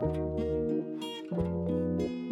Ну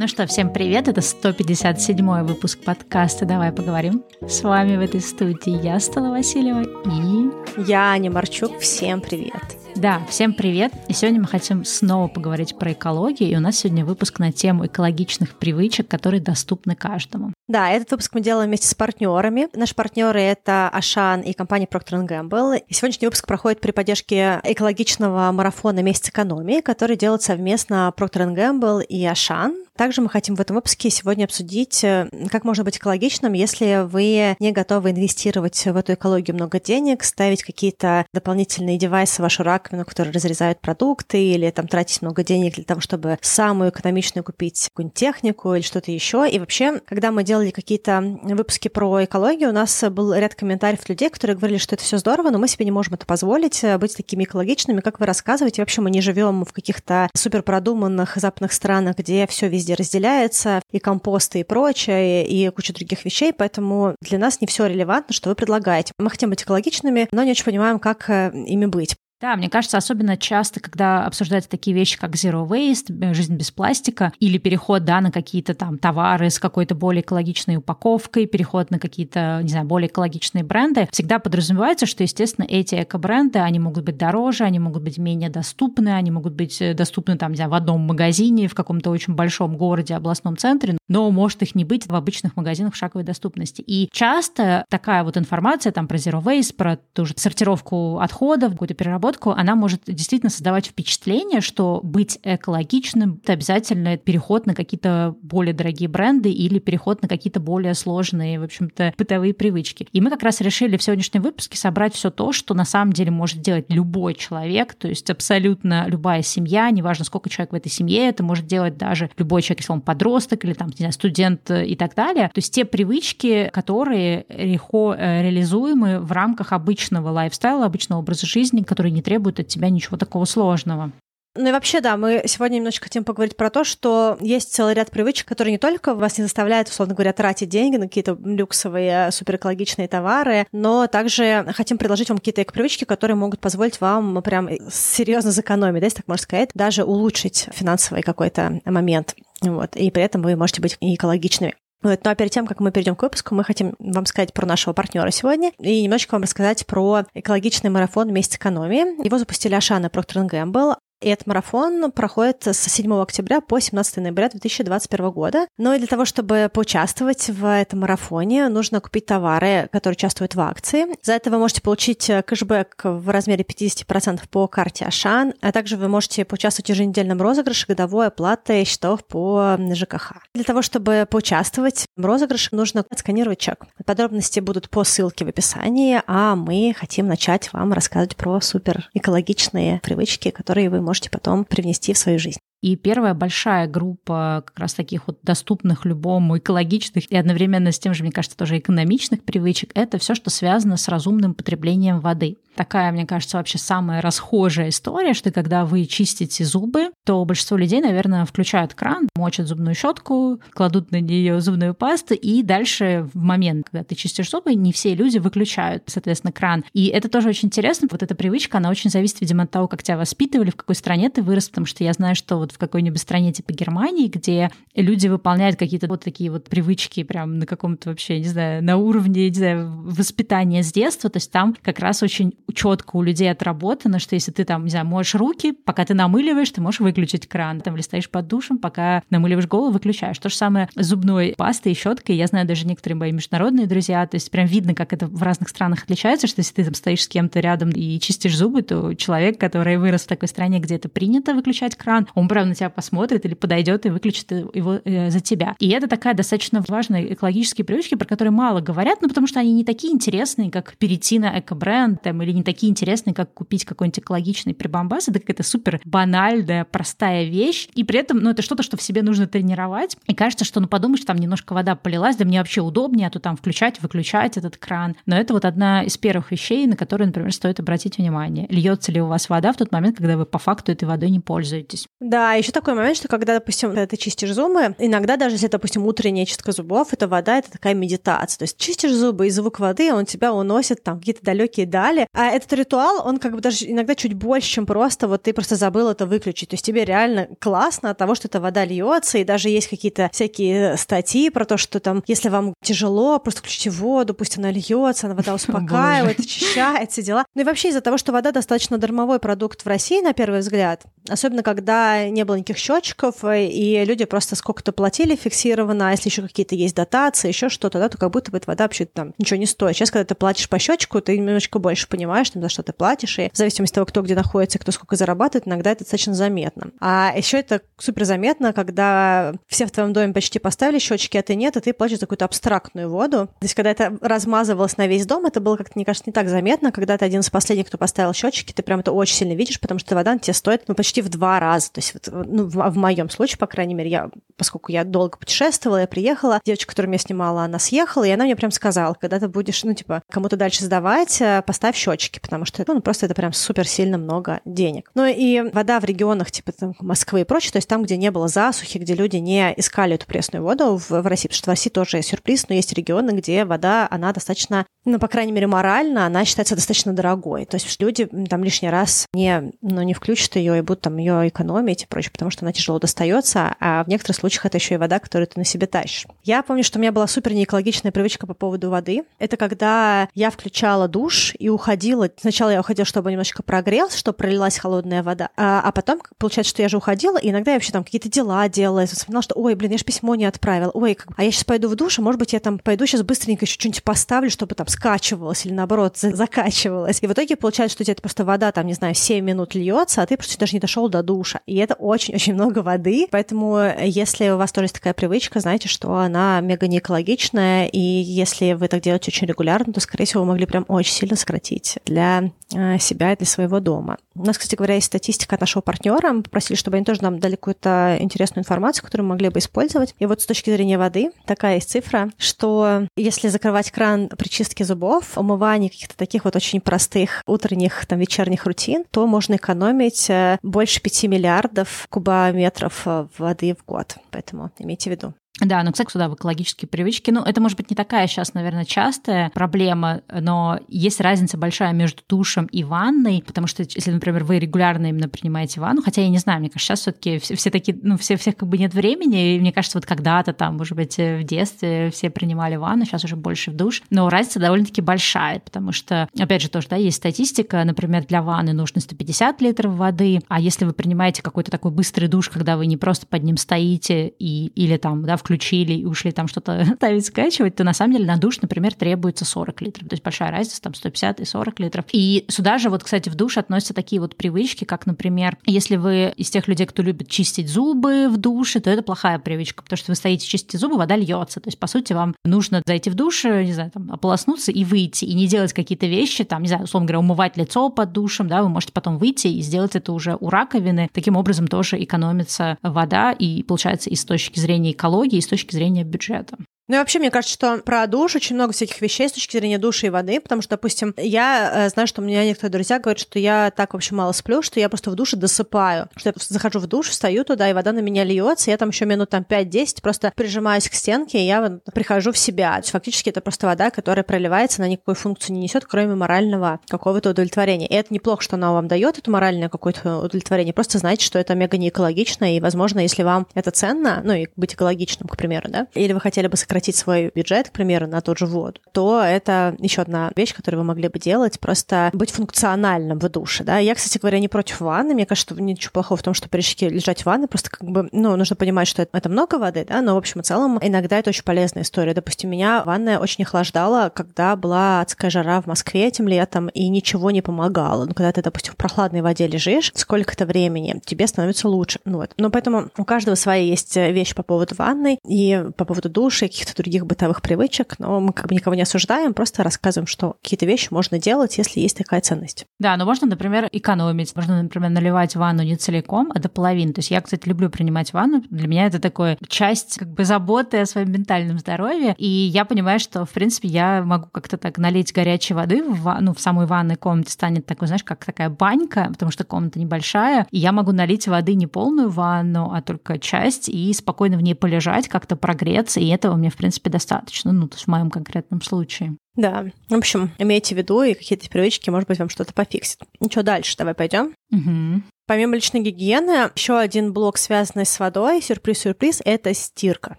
что, всем привет, это 157 выпуск подкаста «Давай поговорим». С вами в этой студии я, Стала Васильева, и... Я, Аня Марчук, всем привет. Да, всем привет. И сегодня мы хотим снова поговорить про экологию, и у нас сегодня выпуск на тему экологичных привычек, которые доступны каждому. Да, этот выпуск мы делаем вместе с партнерами. Наши партнеры — это Ашан и компания Procter Gamble. И сегодняшний выпуск проходит при поддержке экологичного марафона «Месяц экономии», который делают совместно Procter Gamble и Ашан. Также мы хотим в этом выпуске сегодня обсудить, э, как можно быть экологичным, если вы не готовы инвестировать в эту экологию много денег, ставить какие-то дополнительные девайсы в вашу раковину, которые разрезают продукты, или там тратить много денег для того, чтобы самую экономичную купить какую-нибудь технику или что-то еще. И вообще, когда мы делали какие-то выпуски про экологию, у нас был ряд комментариев людей, которые говорили, что это все здорово, но мы себе не можем это позволить, э, быть такими экологичными, как вы рассказываете. Вообще мы не живем в каких-то супер продуманных западных странах, где все везде везде разделяется, и компосты, и прочее, и куча других вещей, поэтому для нас не все релевантно, что вы предлагаете. Мы хотим быть экологичными, но не очень понимаем, как э, ими быть. Да, мне кажется, особенно часто, когда обсуждаются такие вещи, как zero waste, жизнь без пластика, или переход да, на какие-то там товары с какой-то более экологичной упаковкой, переход на какие-то, не знаю, более экологичные бренды, всегда подразумевается, что, естественно, эти эко-бренды, они могут быть дороже, они могут быть менее доступны, они могут быть э, доступны там, не знаю, в одном магазине, в каком-то очень большом городе, областном центре, но может их не быть в обычных магазинах в шаговой доступности. И часто такая вот информация там про zero waste, про ту же сортировку отходов, какую-то переработку, переработку, она может действительно создавать впечатление, что быть экологичным — это обязательно переход на какие-то более дорогие бренды или переход на какие-то более сложные, в общем-то, бытовые привычки. И мы как раз решили в сегодняшнем выпуске собрать все то, что на самом деле может делать любой человек, то есть абсолютно любая семья, неважно, сколько человек в этой семье, это может делать даже любой человек, если он подросток или там, не знаю, студент и так далее. То есть те привычки, которые легко э, реализуемы в рамках обычного лайфстайла, обычного образа жизни, которые не требует от тебя ничего такого сложного. Ну и вообще, да, мы сегодня немножечко хотим поговорить про то, что есть целый ряд привычек, которые не только вас не заставляют, условно говоря, тратить деньги на какие-то люксовые, суперэкологичные товары, но также хотим предложить вам какие-то эко-привычки, которые могут позволить вам прям серьезно сэкономить, да, если так можно сказать, даже улучшить финансовый какой-то момент. Вот, и при этом вы можете быть экологичными. Вот. Ну а перед тем, как мы перейдем к выпуску, мы хотим вам сказать про нашего партнера сегодня и немножечко вам рассказать про экологичный марафон «Месяц экономии». Его запустили Ашана Procter Gamble, и этот марафон проходит с 7 октября по 17 ноября 2021 года. Но и для того, чтобы поучаствовать в этом марафоне, нужно купить товары, которые участвуют в акции. За это вы можете получить кэшбэк в размере 50% по карте Ашан, а также вы можете поучаствовать в еженедельном розыгрыше годовой оплаты счетов по ЖКХ. Для того, чтобы поучаствовать в розыгрыше, нужно отсканировать чек. Подробности будут по ссылке в описании, а мы хотим начать вам рассказывать про супер экологичные привычки, которые вы можете можете потом привнести в свою жизнь. И первая большая группа как раз таких вот доступных любому экологичных и одновременно с тем же, мне кажется, тоже экономичных привычек, это все, что связано с разумным потреблением воды. Такая, мне кажется, вообще самая расхожая история, что когда вы чистите зубы, то большинство людей, наверное, включают кран, мочат зубную щетку, кладут на нее зубную пасту, и дальше в момент, когда ты чистишь зубы, не все люди выключают, соответственно, кран. И это тоже очень интересно. Вот эта привычка, она очень зависит, видимо, от того, как тебя воспитывали, в какой стране ты вырос, потому что я знаю, что вот в какой-нибудь стране типа Германии, где люди выполняют какие-то вот такие вот привычки прям на каком-то вообще, не знаю, на уровне, не знаю, воспитания с детства, то есть там как раз очень четко у людей отработано, что если ты там, не знаю, моешь руки, пока ты намыливаешь, ты можешь выключить кран, там, или стоишь под душем, пока намыливаешь голову, выключаешь. То же самое с зубной пастой и щеткой. Я знаю даже некоторые мои международные друзья, то есть прям видно, как это в разных странах отличается, что если ты там стоишь с кем-то рядом и чистишь зубы, то человек, который вырос в такой стране, где это принято выключать кран, он прям на тебя посмотрит или подойдет и выключит его э, за тебя. И это такая достаточно важная экологические привычки, про которые мало говорят, ну потому что они не такие интересные, как перейти на эко-бренд, там, или не такие интересные, как купить какой-нибудь экологичный прибамбас. Это какая-то супер банальная, простая вещь. И при этом, ну, это что-то, что в себе нужно тренировать. И кажется, что, ну, подумаешь, там немножко вода полилась, да мне вообще удобнее, а то там включать, выключать этот кран. Но это вот одна из первых вещей, на которые, например, стоит обратить внимание. Льется ли у вас вода в тот момент, когда вы по факту этой водой не пользуетесь? Да, еще такой момент, что когда, допустим, ты чистишь зубы, иногда даже если, допустим, утренняя чистка зубов, это вода, это такая медитация. То есть чистишь зубы, и звук воды, он тебя уносит там какие-то далекие дали. А этот ритуал, он как бы даже иногда чуть больше, чем просто вот ты просто забыл это выключить. То есть тебе реально классно от того, что эта вода льется, и даже есть какие-то всякие статьи про то, что там, если вам тяжело, просто включите воду, пусть она льется, она вода успокаивает, очищает, все дела. Ну и вообще из-за того, что вода достаточно дармовой продукт в России, на первый взгляд, особенно когда не было никаких счетчиков, и люди просто сколько-то платили фиксированно, а если еще какие-то есть дотации, еще что-то, да, то как будто бы эта вода вообще там ничего не стоит. Сейчас, когда ты платишь по счетчику, ты немножечко больше понимаешь, там, за что ты платишь, и в зависимости от того, кто где находится, кто сколько зарабатывает, иногда это достаточно заметно. А еще это супер заметно, когда все в твоем доме почти поставили счетчики, а ты нет, и ты платишь за какую-то абстрактную воду. То есть, когда это размазывалось на весь дом, это было как-то, мне кажется, не так заметно. Когда ты один из последних, кто поставил счетчики, ты прям это очень сильно видишь, потому что вода тебе стоит ну, почти в два раза. То есть, вот, ну, в, в моем случае, по крайней мере, я, поскольку я долго путешествовала, я приехала, девочка, которую меня снимала, она съехала, и она мне прям сказала, когда ты будешь, ну, типа, кому-то дальше сдавать, э, поставь счетчики, потому что, ну, просто это прям супер сильно много денег. Ну, и вода в регионах, типа, там, Москвы и прочее, то есть там, где не было засухи, где люди не искали эту пресную воду в, в России, потому что в России тоже сюрприз, но есть регионы, где вода, она достаточно, ну, по крайней мере, морально, она считается достаточно дорогой. То есть люди там лишний раз не, ну, не включат ее и будут там ее экономить и прочее, потому что она тяжело достается, а в некоторых случаях это еще и вода, которую ты на себе тащишь. Я помню, что у меня была супер неэкологичная привычка по поводу воды. Это когда я включала душ и уходила. Сначала я уходила, чтобы немножко прогрелся, чтобы пролилась холодная вода, а, а потом, получается, что я же уходила, и иногда я вообще там какие-то дела делала, и вспоминала, что, ой, блин, я же письмо не отправила, ой, как... а я сейчас пойду в душ, а может быть, я там пойду сейчас быстренько еще что-нибудь поставлю, чтобы там скачивалось или наоборот закачивалось. И в итоге получается, что у тебя просто вода там, не знаю, 7 минут льется, а ты просто даже не дошел до душа. И это очень-очень много воды. Поэтому э, если у вас тоже есть такая привычка, знаете, что она мега неэкологичная, и если вы так делаете очень регулярно, то, скорее всего, вы могли прям очень сильно сократить для э, себя и для своего дома. У нас, кстати говоря, есть статистика от нашего партнера. Мы попросили, чтобы они тоже нам дали какую-то интересную информацию, которую мы могли бы использовать. И вот с точки зрения воды такая есть цифра, что если закрывать кран при чистке зубов, умывании каких-то таких вот очень простых утренних, там, вечерних рутин, то можно экономить э, больше 5 миллиардов кубометров э, воды в год. Поэтому имейте в виду. Да, ну, кстати, сюда в экологические привычки. Ну, это может быть не такая сейчас, наверное, частая проблема, но есть разница большая между душем и ванной, потому что если, например, вы регулярно именно принимаете ванну, хотя я не знаю, мне кажется, сейчас все таки все, все такие, ну, все, всех как бы нет времени, и мне кажется, вот когда-то там, может быть, в детстве все принимали ванну, сейчас уже больше в душ, но разница довольно-таки большая, потому что, опять же, тоже, да, есть статистика, например, для ванны нужно 150 литров воды, а если вы принимаете какой-то такой быстрый душ, когда вы не просто под ним стоите и, или там, да, включили и ушли там что-то ставить, скачивать, то на самом деле на душ, например, требуется 40 литров. То есть большая разница, там 150 и 40 литров. И сюда же вот, кстати, в душ относятся такие вот привычки, как, например, если вы из тех людей, кто любит чистить зубы в душе, то это плохая привычка, потому что вы стоите, чистите зубы, вода льется. То есть, по сути, вам нужно зайти в душ, не знаю, там, ополоснуться и выйти, и не делать какие-то вещи, там, не знаю, условно говоря, умывать лицо под душем, да, вы можете потом выйти и сделать это уже у раковины. Таким образом тоже экономится вода, и получается и с точки зрения экологии, и с точки зрения бюджета. Ну и вообще, мне кажется, что про душ очень много всяких вещей с точки зрения души и воды, потому что, допустим, я э, знаю, что у меня некоторые друзья говорят, что я так вообще мало сплю, что я просто в душе досыпаю, что я захожу в душ, встаю туда, и вода на меня льется, я там еще минут там 5-10 просто прижимаюсь к стенке, и я вот прихожу в себя. То есть фактически это просто вода, которая проливается, она никакой функции не несет, кроме морального какого-то удовлетворения. И это неплохо, что она вам дает это моральное какое-то удовлетворение. Просто знайте, что это мега неэкологично, и, возможно, если вам это ценно, ну и быть экологичным, к примеру, да, или вы хотели бы сократить свой бюджет, к примеру, на тот же воду, то это еще одна вещь, которую вы могли бы делать, просто быть функциональным в душе, да. Я, кстати говоря, не против ванны, мне кажется, что ничего плохого в том, что перешки лежать в ванной, просто как бы, ну, нужно понимать, что это, это много воды, да, но, в общем и целом, иногда это очень полезная история. Допустим, меня ванная очень охлаждала, когда была адская жара в Москве этим летом, и ничего не помогало. Ну, когда ты, допустим, в прохладной воде лежишь, сколько-то времени, тебе становится лучше. Ну, вот. Но поэтому у каждого своя есть вещь по поводу ванной и по поводу души, каких-то других бытовых привычек, но мы как бы никого не осуждаем, просто рассказываем, что какие-то вещи можно делать, если есть такая ценность. Да, но можно, например, экономить. Можно, например, наливать ванну не целиком, а до половины. То есть я, кстати, люблю принимать ванну. Для меня это такое часть как бы заботы о своем ментальном здоровье. И я понимаю, что, в принципе, я могу как-то так налить горячей воды в, ну, в самой ванной комнате станет такой, знаешь, как такая банька, потому что комната небольшая. И я могу налить воды не полную ванну, а только часть и спокойно в ней полежать, как-то прогреться. И этого мне, в принципе, достаточно, ну, то есть в моем конкретном случае. Да, в общем, имейте в виду, и какие-то привычки, может быть, вам что-то пофиксит. Ничего, дальше давай пойдем. Угу. Помимо личной гигиены, еще один блок, связанный с водой, сюрприз-сюрприз, это стирка.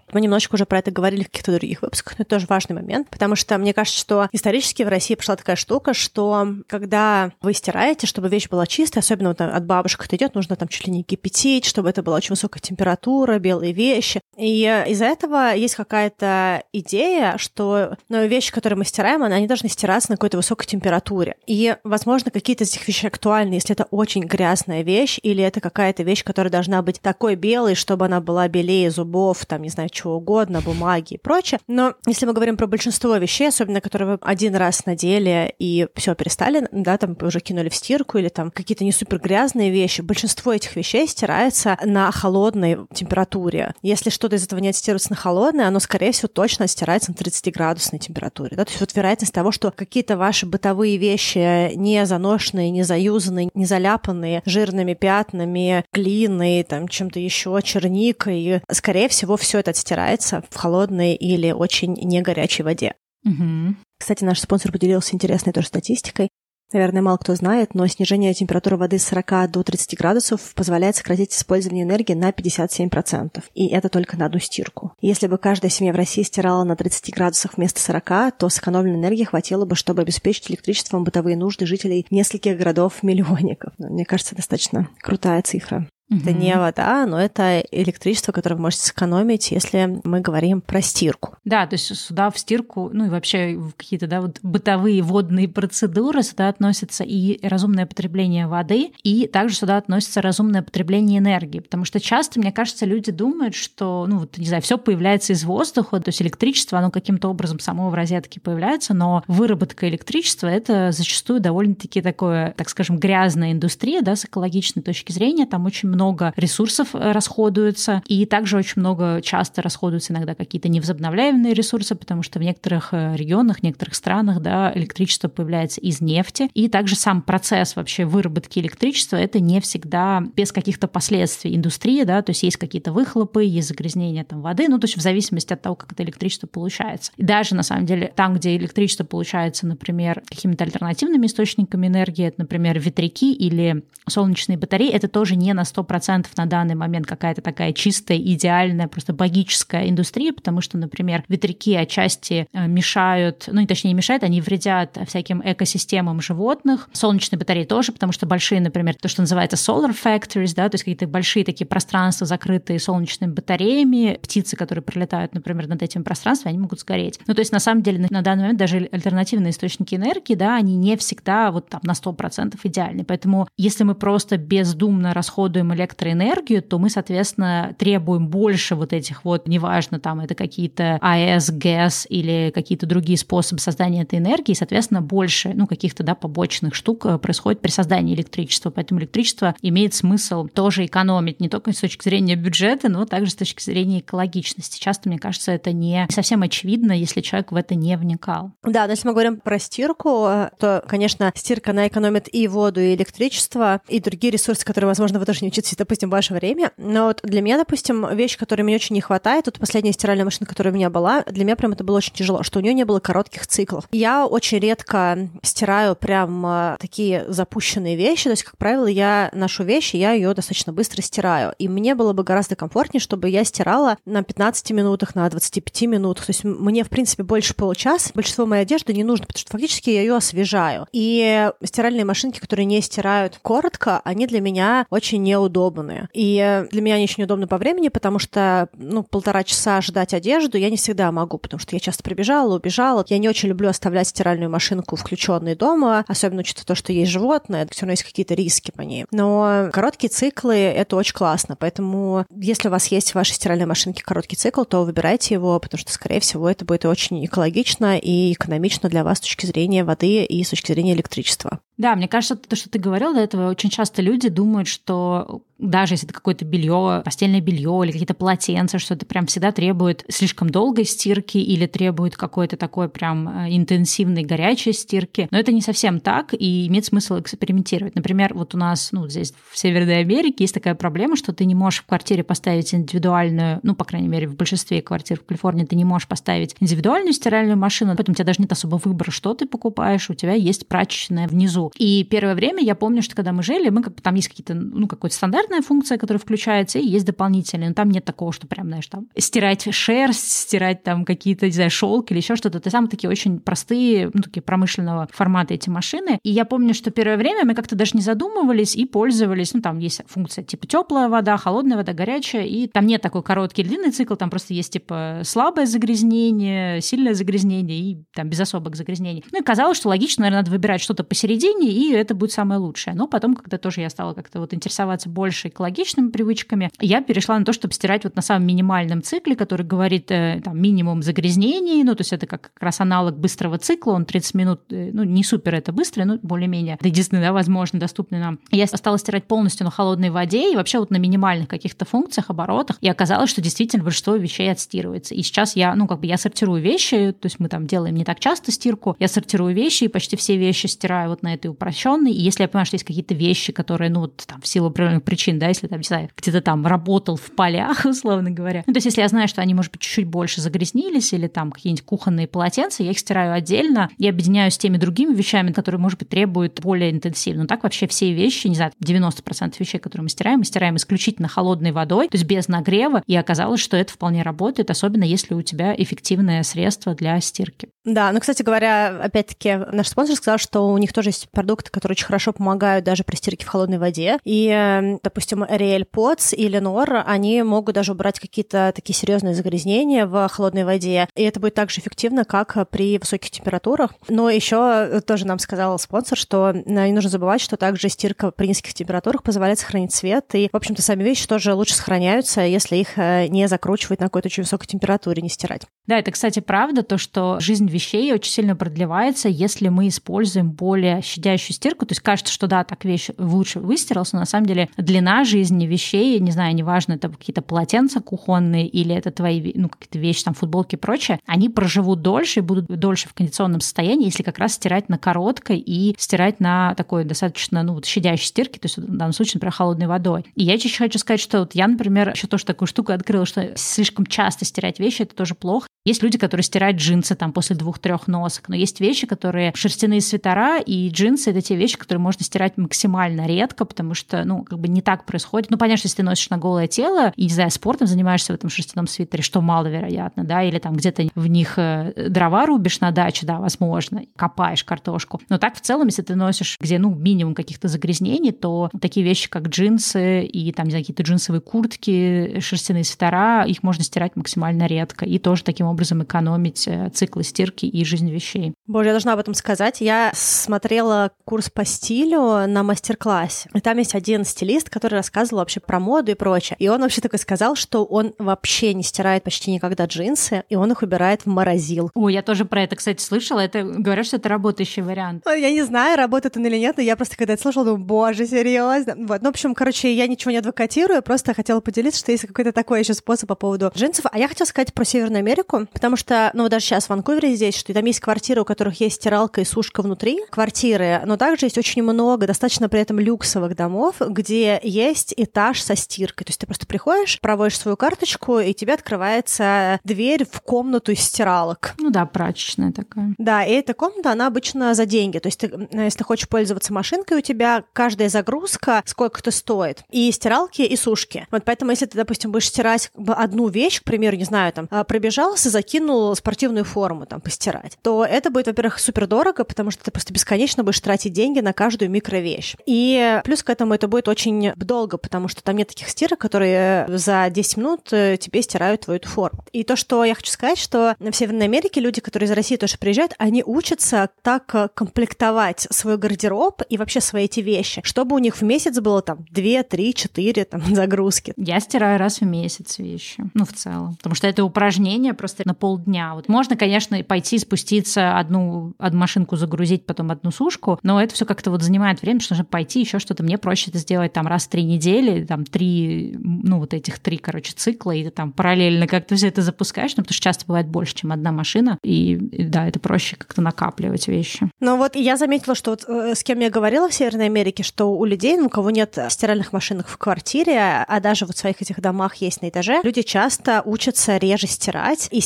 Мы немножечко уже про это говорили в каких-то других выпусках, но это тоже важный момент, потому что мне кажется, что исторически в России пошла такая штука, что когда вы стираете, чтобы вещь была чистая, особенно вот от бабушек это идет, нужно там чуть ли не кипятить, чтобы это была очень высокая температура, белые вещи. И из-за этого есть какая-то идея, что ну, вещи, которые мы стираем, они должны стираться на какой-то высокой температуре. И, возможно, какие-то из этих вещей актуальны, если это очень грязная вещь, вещь, или это какая-то вещь, которая должна быть такой белой, чтобы она была белее зубов, там, не знаю, чего угодно, бумаги и прочее. Но если мы говорим про большинство вещей, особенно которые вы один раз надели и все перестали, да, там уже кинули в стирку или там какие-то не супер грязные вещи, большинство этих вещей стирается на холодной температуре. Если что-то из этого не отстирывается на холодной, оно, скорее всего, точно отстирается на 30-градусной температуре. Да? То есть вот вероятность того, что какие-то ваши бытовые вещи не заношенные, не заюзанные, не заляпанные жирными черными пятнами, глиной, там чем-то еще, черникой. Скорее всего, все это отстирается в холодной или очень не горячей воде. Угу. Кстати, наш спонсор поделился интересной тоже статистикой. Наверное, мало кто знает, но снижение температуры воды с 40 до 30 градусов позволяет сократить использование энергии на 57%. И это только на одну стирку. Если бы каждая семья в России стирала на 30 градусах вместо 40, то сэкономленной энергии хватило бы, чтобы обеспечить электричеством бытовые нужды жителей нескольких городов-миллионников. Мне кажется, достаточно крутая цифра. Это не вода, но это электричество, которое вы можете сэкономить, если мы говорим про стирку. Да, то есть сюда в стирку, ну и вообще в какие-то да, вот бытовые водные процедуры сюда относятся и разумное потребление воды, и также сюда относится разумное потребление энергии, потому что часто, мне кажется, люди думают, что, ну вот, не знаю, все появляется из воздуха, то есть электричество, оно каким-то образом само в розетке появляется, но выработка электричества — это зачастую довольно-таки такое, так скажем, грязная индустрия, да, с экологичной точки зрения, там очень много много ресурсов э, расходуется, и также очень много часто расходуются иногда какие-то невозобновляемые ресурсы, потому что в некоторых э, регионах, в некоторых странах да, электричество появляется из нефти, и также сам процесс вообще выработки электричества это не всегда без каких-то последствий индустрии, да, то есть есть какие-то выхлопы, есть загрязнение там воды, ну то есть в зависимости от того, как это электричество получается. И даже на самом деле там, где электричество получается, например, какими-то альтернативными источниками энергии, это, например, ветряки или солнечные батареи, это тоже не на 100% процентов на данный момент какая-то такая чистая, идеальная, просто богическая индустрия, потому что, например, ветряки отчасти э, мешают, ну, не точнее, мешают, они вредят всяким экосистемам животных. Солнечные батареи тоже, потому что большие, например, то, что называется solar factories, да, то есть какие-то большие такие пространства, закрытые солнечными батареями, птицы, которые пролетают, например, над этим пространством, они могут сгореть. Ну, то есть, на самом деле, на данный момент даже альтернативные источники энергии, да, они не всегда вот там на 100% идеальны. Поэтому, если мы просто бездумно расходуем электроэнергию, то мы, соответственно, требуем больше вот этих вот, неважно, там это какие-то АЭС, ГЭС или какие-то другие способы создания этой энергии, соответственно, больше, ну, каких-то, да, побочных штук э, происходит при создании электричества. Поэтому электричество имеет смысл тоже экономить не только с точки зрения бюджета, но также с точки зрения экологичности. Часто, мне кажется, это не совсем очевидно, если человек в это не вникал. Да, но если мы говорим про стирку, э, то, конечно, стирка, она экономит и воду, и электричество, и другие ресурсы, которые, возможно, вы тоже не учитесь допустим, ваше время. Но вот для меня, допустим, вещь, которой мне очень не хватает, вот последняя стиральная машина, которая у меня была, для меня прям это было очень тяжело, что у нее не было коротких циклов. Я очень редко стираю прям а, такие запущенные вещи, то есть, как правило, я ношу вещи, я ее достаточно быстро стираю. И мне было бы гораздо комфортнее, чтобы я стирала на 15 минутах, на 25 минутах. То есть мне, в принципе, больше получаса. Большинство моей одежды не нужно, потому что фактически я ее освежаю. И стиральные машинки, которые не стирают коротко, они для меня очень неудобны удобные. И для меня они очень удобны по времени, потому что, ну, полтора часа ждать одежду я не всегда могу, потому что я часто прибежала, убежала. Я не очень люблю оставлять стиральную машинку включенной дома, особенно учитывая то, что есть животное, все равно есть какие-то риски по ней. Но короткие циклы — это очень классно, поэтому если у вас есть в вашей стиральной машинке короткий цикл, то выбирайте его, потому что, скорее всего, это будет очень экологично и экономично для вас с точки зрения воды и с точки зрения электричества. Да, мне кажется, то, что ты говорил до этого, очень часто люди думают, что даже если это какое-то белье, постельное белье или какие-то полотенца, что это прям всегда требует слишком долгой стирки или требует какой-то такой прям э, интенсивной горячей стирки. Но это не совсем так, и имеет смысл экспериментировать. Например, вот у нас, ну, здесь в Северной Америке есть такая проблема, что ты не можешь в квартире поставить индивидуальную, ну, по крайней мере, в большинстве квартир в Калифорнии ты не можешь поставить индивидуальную стиральную машину, поэтому у тебя даже нет особо выбора, что ты покупаешь, у тебя есть прачечная внизу. И первое время я помню, что когда мы жили, мы как бы там есть какие-то, ну, стандартный стандартная функция, которая включается, и есть дополнительные. Но там нет такого, что прям, знаешь, там стирать шерсть, стирать там какие-то, не знаю, шелк или еще что-то. Это самые такие очень простые, ну, такие промышленного формата эти машины. И я помню, что первое время мы как-то даже не задумывались и пользовались, ну, там есть функция типа теплая вода, холодная вода, горячая, и там нет такой короткий длинный цикл, там просто есть типа слабое загрязнение, сильное загрязнение и там без особых загрязнений. Ну и казалось, что логично, наверное, надо выбирать что-то посередине, и это будет самое лучшее. Но потом, когда тоже я стала как-то вот интересоваться больше экологичными привычками, я перешла на то, чтобы стирать вот на самом минимальном цикле, который говорит э, там, минимум загрязнений, ну, то есть это как, раз аналог быстрого цикла, он 30 минут, э, ну, не супер это быстро, но более-менее, это единственный, да, возможно, доступный нам. Я стала стирать полностью на холодной воде и вообще вот на минимальных каких-то функциях, оборотах, и оказалось, что действительно большинство вещей отстирывается. И сейчас я, ну, как бы я сортирую вещи, то есть мы там делаем не так часто стирку, я сортирую вещи, и почти все вещи стираю вот на этой упрощенной, и если я понимаю, что есть какие-то вещи, которые, ну, вот, там, в силу определенных причин да, если там, не знаю, где-то там работал в полях, условно говоря. Ну, то есть, если я знаю, что они, может быть, чуть-чуть больше загрязнились, или там какие-нибудь кухонные полотенца, я их стираю отдельно и объединяю с теми другими вещами, которые, может быть, требуют более интенсивно. Но так вообще все вещи, не знаю, 90% вещей, которые мы стираем, мы стираем исключительно холодной водой, то есть без нагрева, и оказалось, что это вполне работает, особенно если у тебя эффективное средство для стирки. Да, ну, кстати говоря, опять-таки, наш спонсор сказал, что у них тоже есть продукты, которые очень хорошо помогают даже при стирке в холодной воде. И, эм, допустим, Ariel Pots и Lenore, они могут даже убрать какие-то такие серьезные загрязнения в холодной воде. И это будет так же эффективно, как при высоких температурах. Но еще тоже нам сказал спонсор, что э, не нужно забывать, что также стирка при низких температурах позволяет сохранить цвет. И, в общем-то, сами вещи тоже лучше сохраняются, если их э, не закручивать на какой-то очень высокой температуре, не стирать. Да, это, кстати, правда, то, что жизнь вещей очень сильно продлевается, если мы используем более щадящую стирку. То есть кажется, что да, так вещь лучше выстирался, но на самом деле длина жизни вещей, не знаю, неважно, это какие-то полотенца кухонные или это твои, ну, какие-то вещи, там, футболки и прочее, они проживут дольше и будут дольше в кондиционном состоянии, если как раз стирать на короткой и стирать на такой достаточно, ну, вот щадящей стирке, то есть в данном случае, например, холодной водой. И я еще хочу сказать, что вот я, например, еще тоже такую штуку открыла, что слишком часто стирать вещи, это тоже плохо. Есть люди, которые стирают джинсы там после двух-трех носок, но есть вещи, которые шерстяные свитера и джинсы — это те вещи, которые можно стирать максимально редко, потому что, ну, как бы не так происходит. Ну, понятно, что если ты носишь на голое тело и, не знаю, спортом занимаешься в этом шерстяном свитере, что маловероятно, да, или там где-то в них э, дрова рубишь на даче, да, возможно, копаешь картошку. Но так в целом, если ты носишь, где, ну, минимум каких-то загрязнений, то такие вещи, как джинсы и там, какие-то джинсовые куртки, шерстяные свитера, их можно стирать максимально редко и тоже таким экономить э, циклы стирки и жизнь вещей. Боже, я должна об этом сказать. Я смотрела курс по стилю на мастер-классе. И там есть один стилист, который рассказывал вообще про моду и прочее. И он вообще такой сказал, что он вообще не стирает почти никогда джинсы, и он их убирает в морозил. О, я тоже про это, кстати, слышала. Это говорят, что это работающий вариант. Я не знаю, работает он или нет, но я просто когда это слышала, думаю, боже, серьезно. Вот, ну, в общем, короче, я ничего не адвокатирую, просто хотела поделиться, что есть какой-то такой еще способ по поводу джинсов. А я хотела сказать про Северную Америку, потому что, ну, даже сейчас в Ванкувере здесь, что там есть квартиры, у которых есть стиралка и сушка внутри квартиры, но также есть очень много достаточно при этом люксовых домов, где есть этаж со стиркой. То есть ты просто приходишь, проводишь свою карточку, и тебе открывается дверь в комнату из стиралок. Ну да, прачечная такая. Да, и эта комната, она обычно за деньги. То есть ты, если хочешь пользоваться машинкой, у тебя каждая загрузка сколько-то стоит. И стиралки, и сушки. Вот поэтому, если ты, допустим, будешь стирать одну вещь, к примеру, не знаю, там, а, пробежался, закинул спортивную форму там постирать, то это будет, во-первых, супер дорого, потому что ты просто бесконечно будешь тратить деньги на каждую микровещь. И плюс к этому это будет очень долго, потому что там нет таких стирок, которые за 10 минут э, тебе стирают твою эту форму. И то, что я хочу сказать, что в Северной Америке люди, которые из России тоже приезжают, они учатся так э, комплектовать свой гардероб и вообще свои эти вещи, чтобы у них в месяц было там 2, 3, 4 там, загрузки. Я стираю раз в месяц вещи, ну, в целом. Потому что это упражнение просто на полдня. Вот можно, конечно, пойти спуститься одну, одну машинку загрузить, потом одну сушку, но это все как-то вот занимает время, что нужно пойти еще что-то. Мне проще это сделать там раз в три недели, там три, ну вот этих три, короче, цикла, и ты там параллельно как-то все это запускаешь, ну, потому что часто бывает больше, чем одна машина, и, и да, это проще как-то накапливать вещи. Ну вот я заметила, что вот э, с кем я говорила в Северной Америке, что у людей, ну, у кого нет стиральных машинок в квартире, а даже вот в своих этих домах есть на этаже, люди часто учатся реже стирать и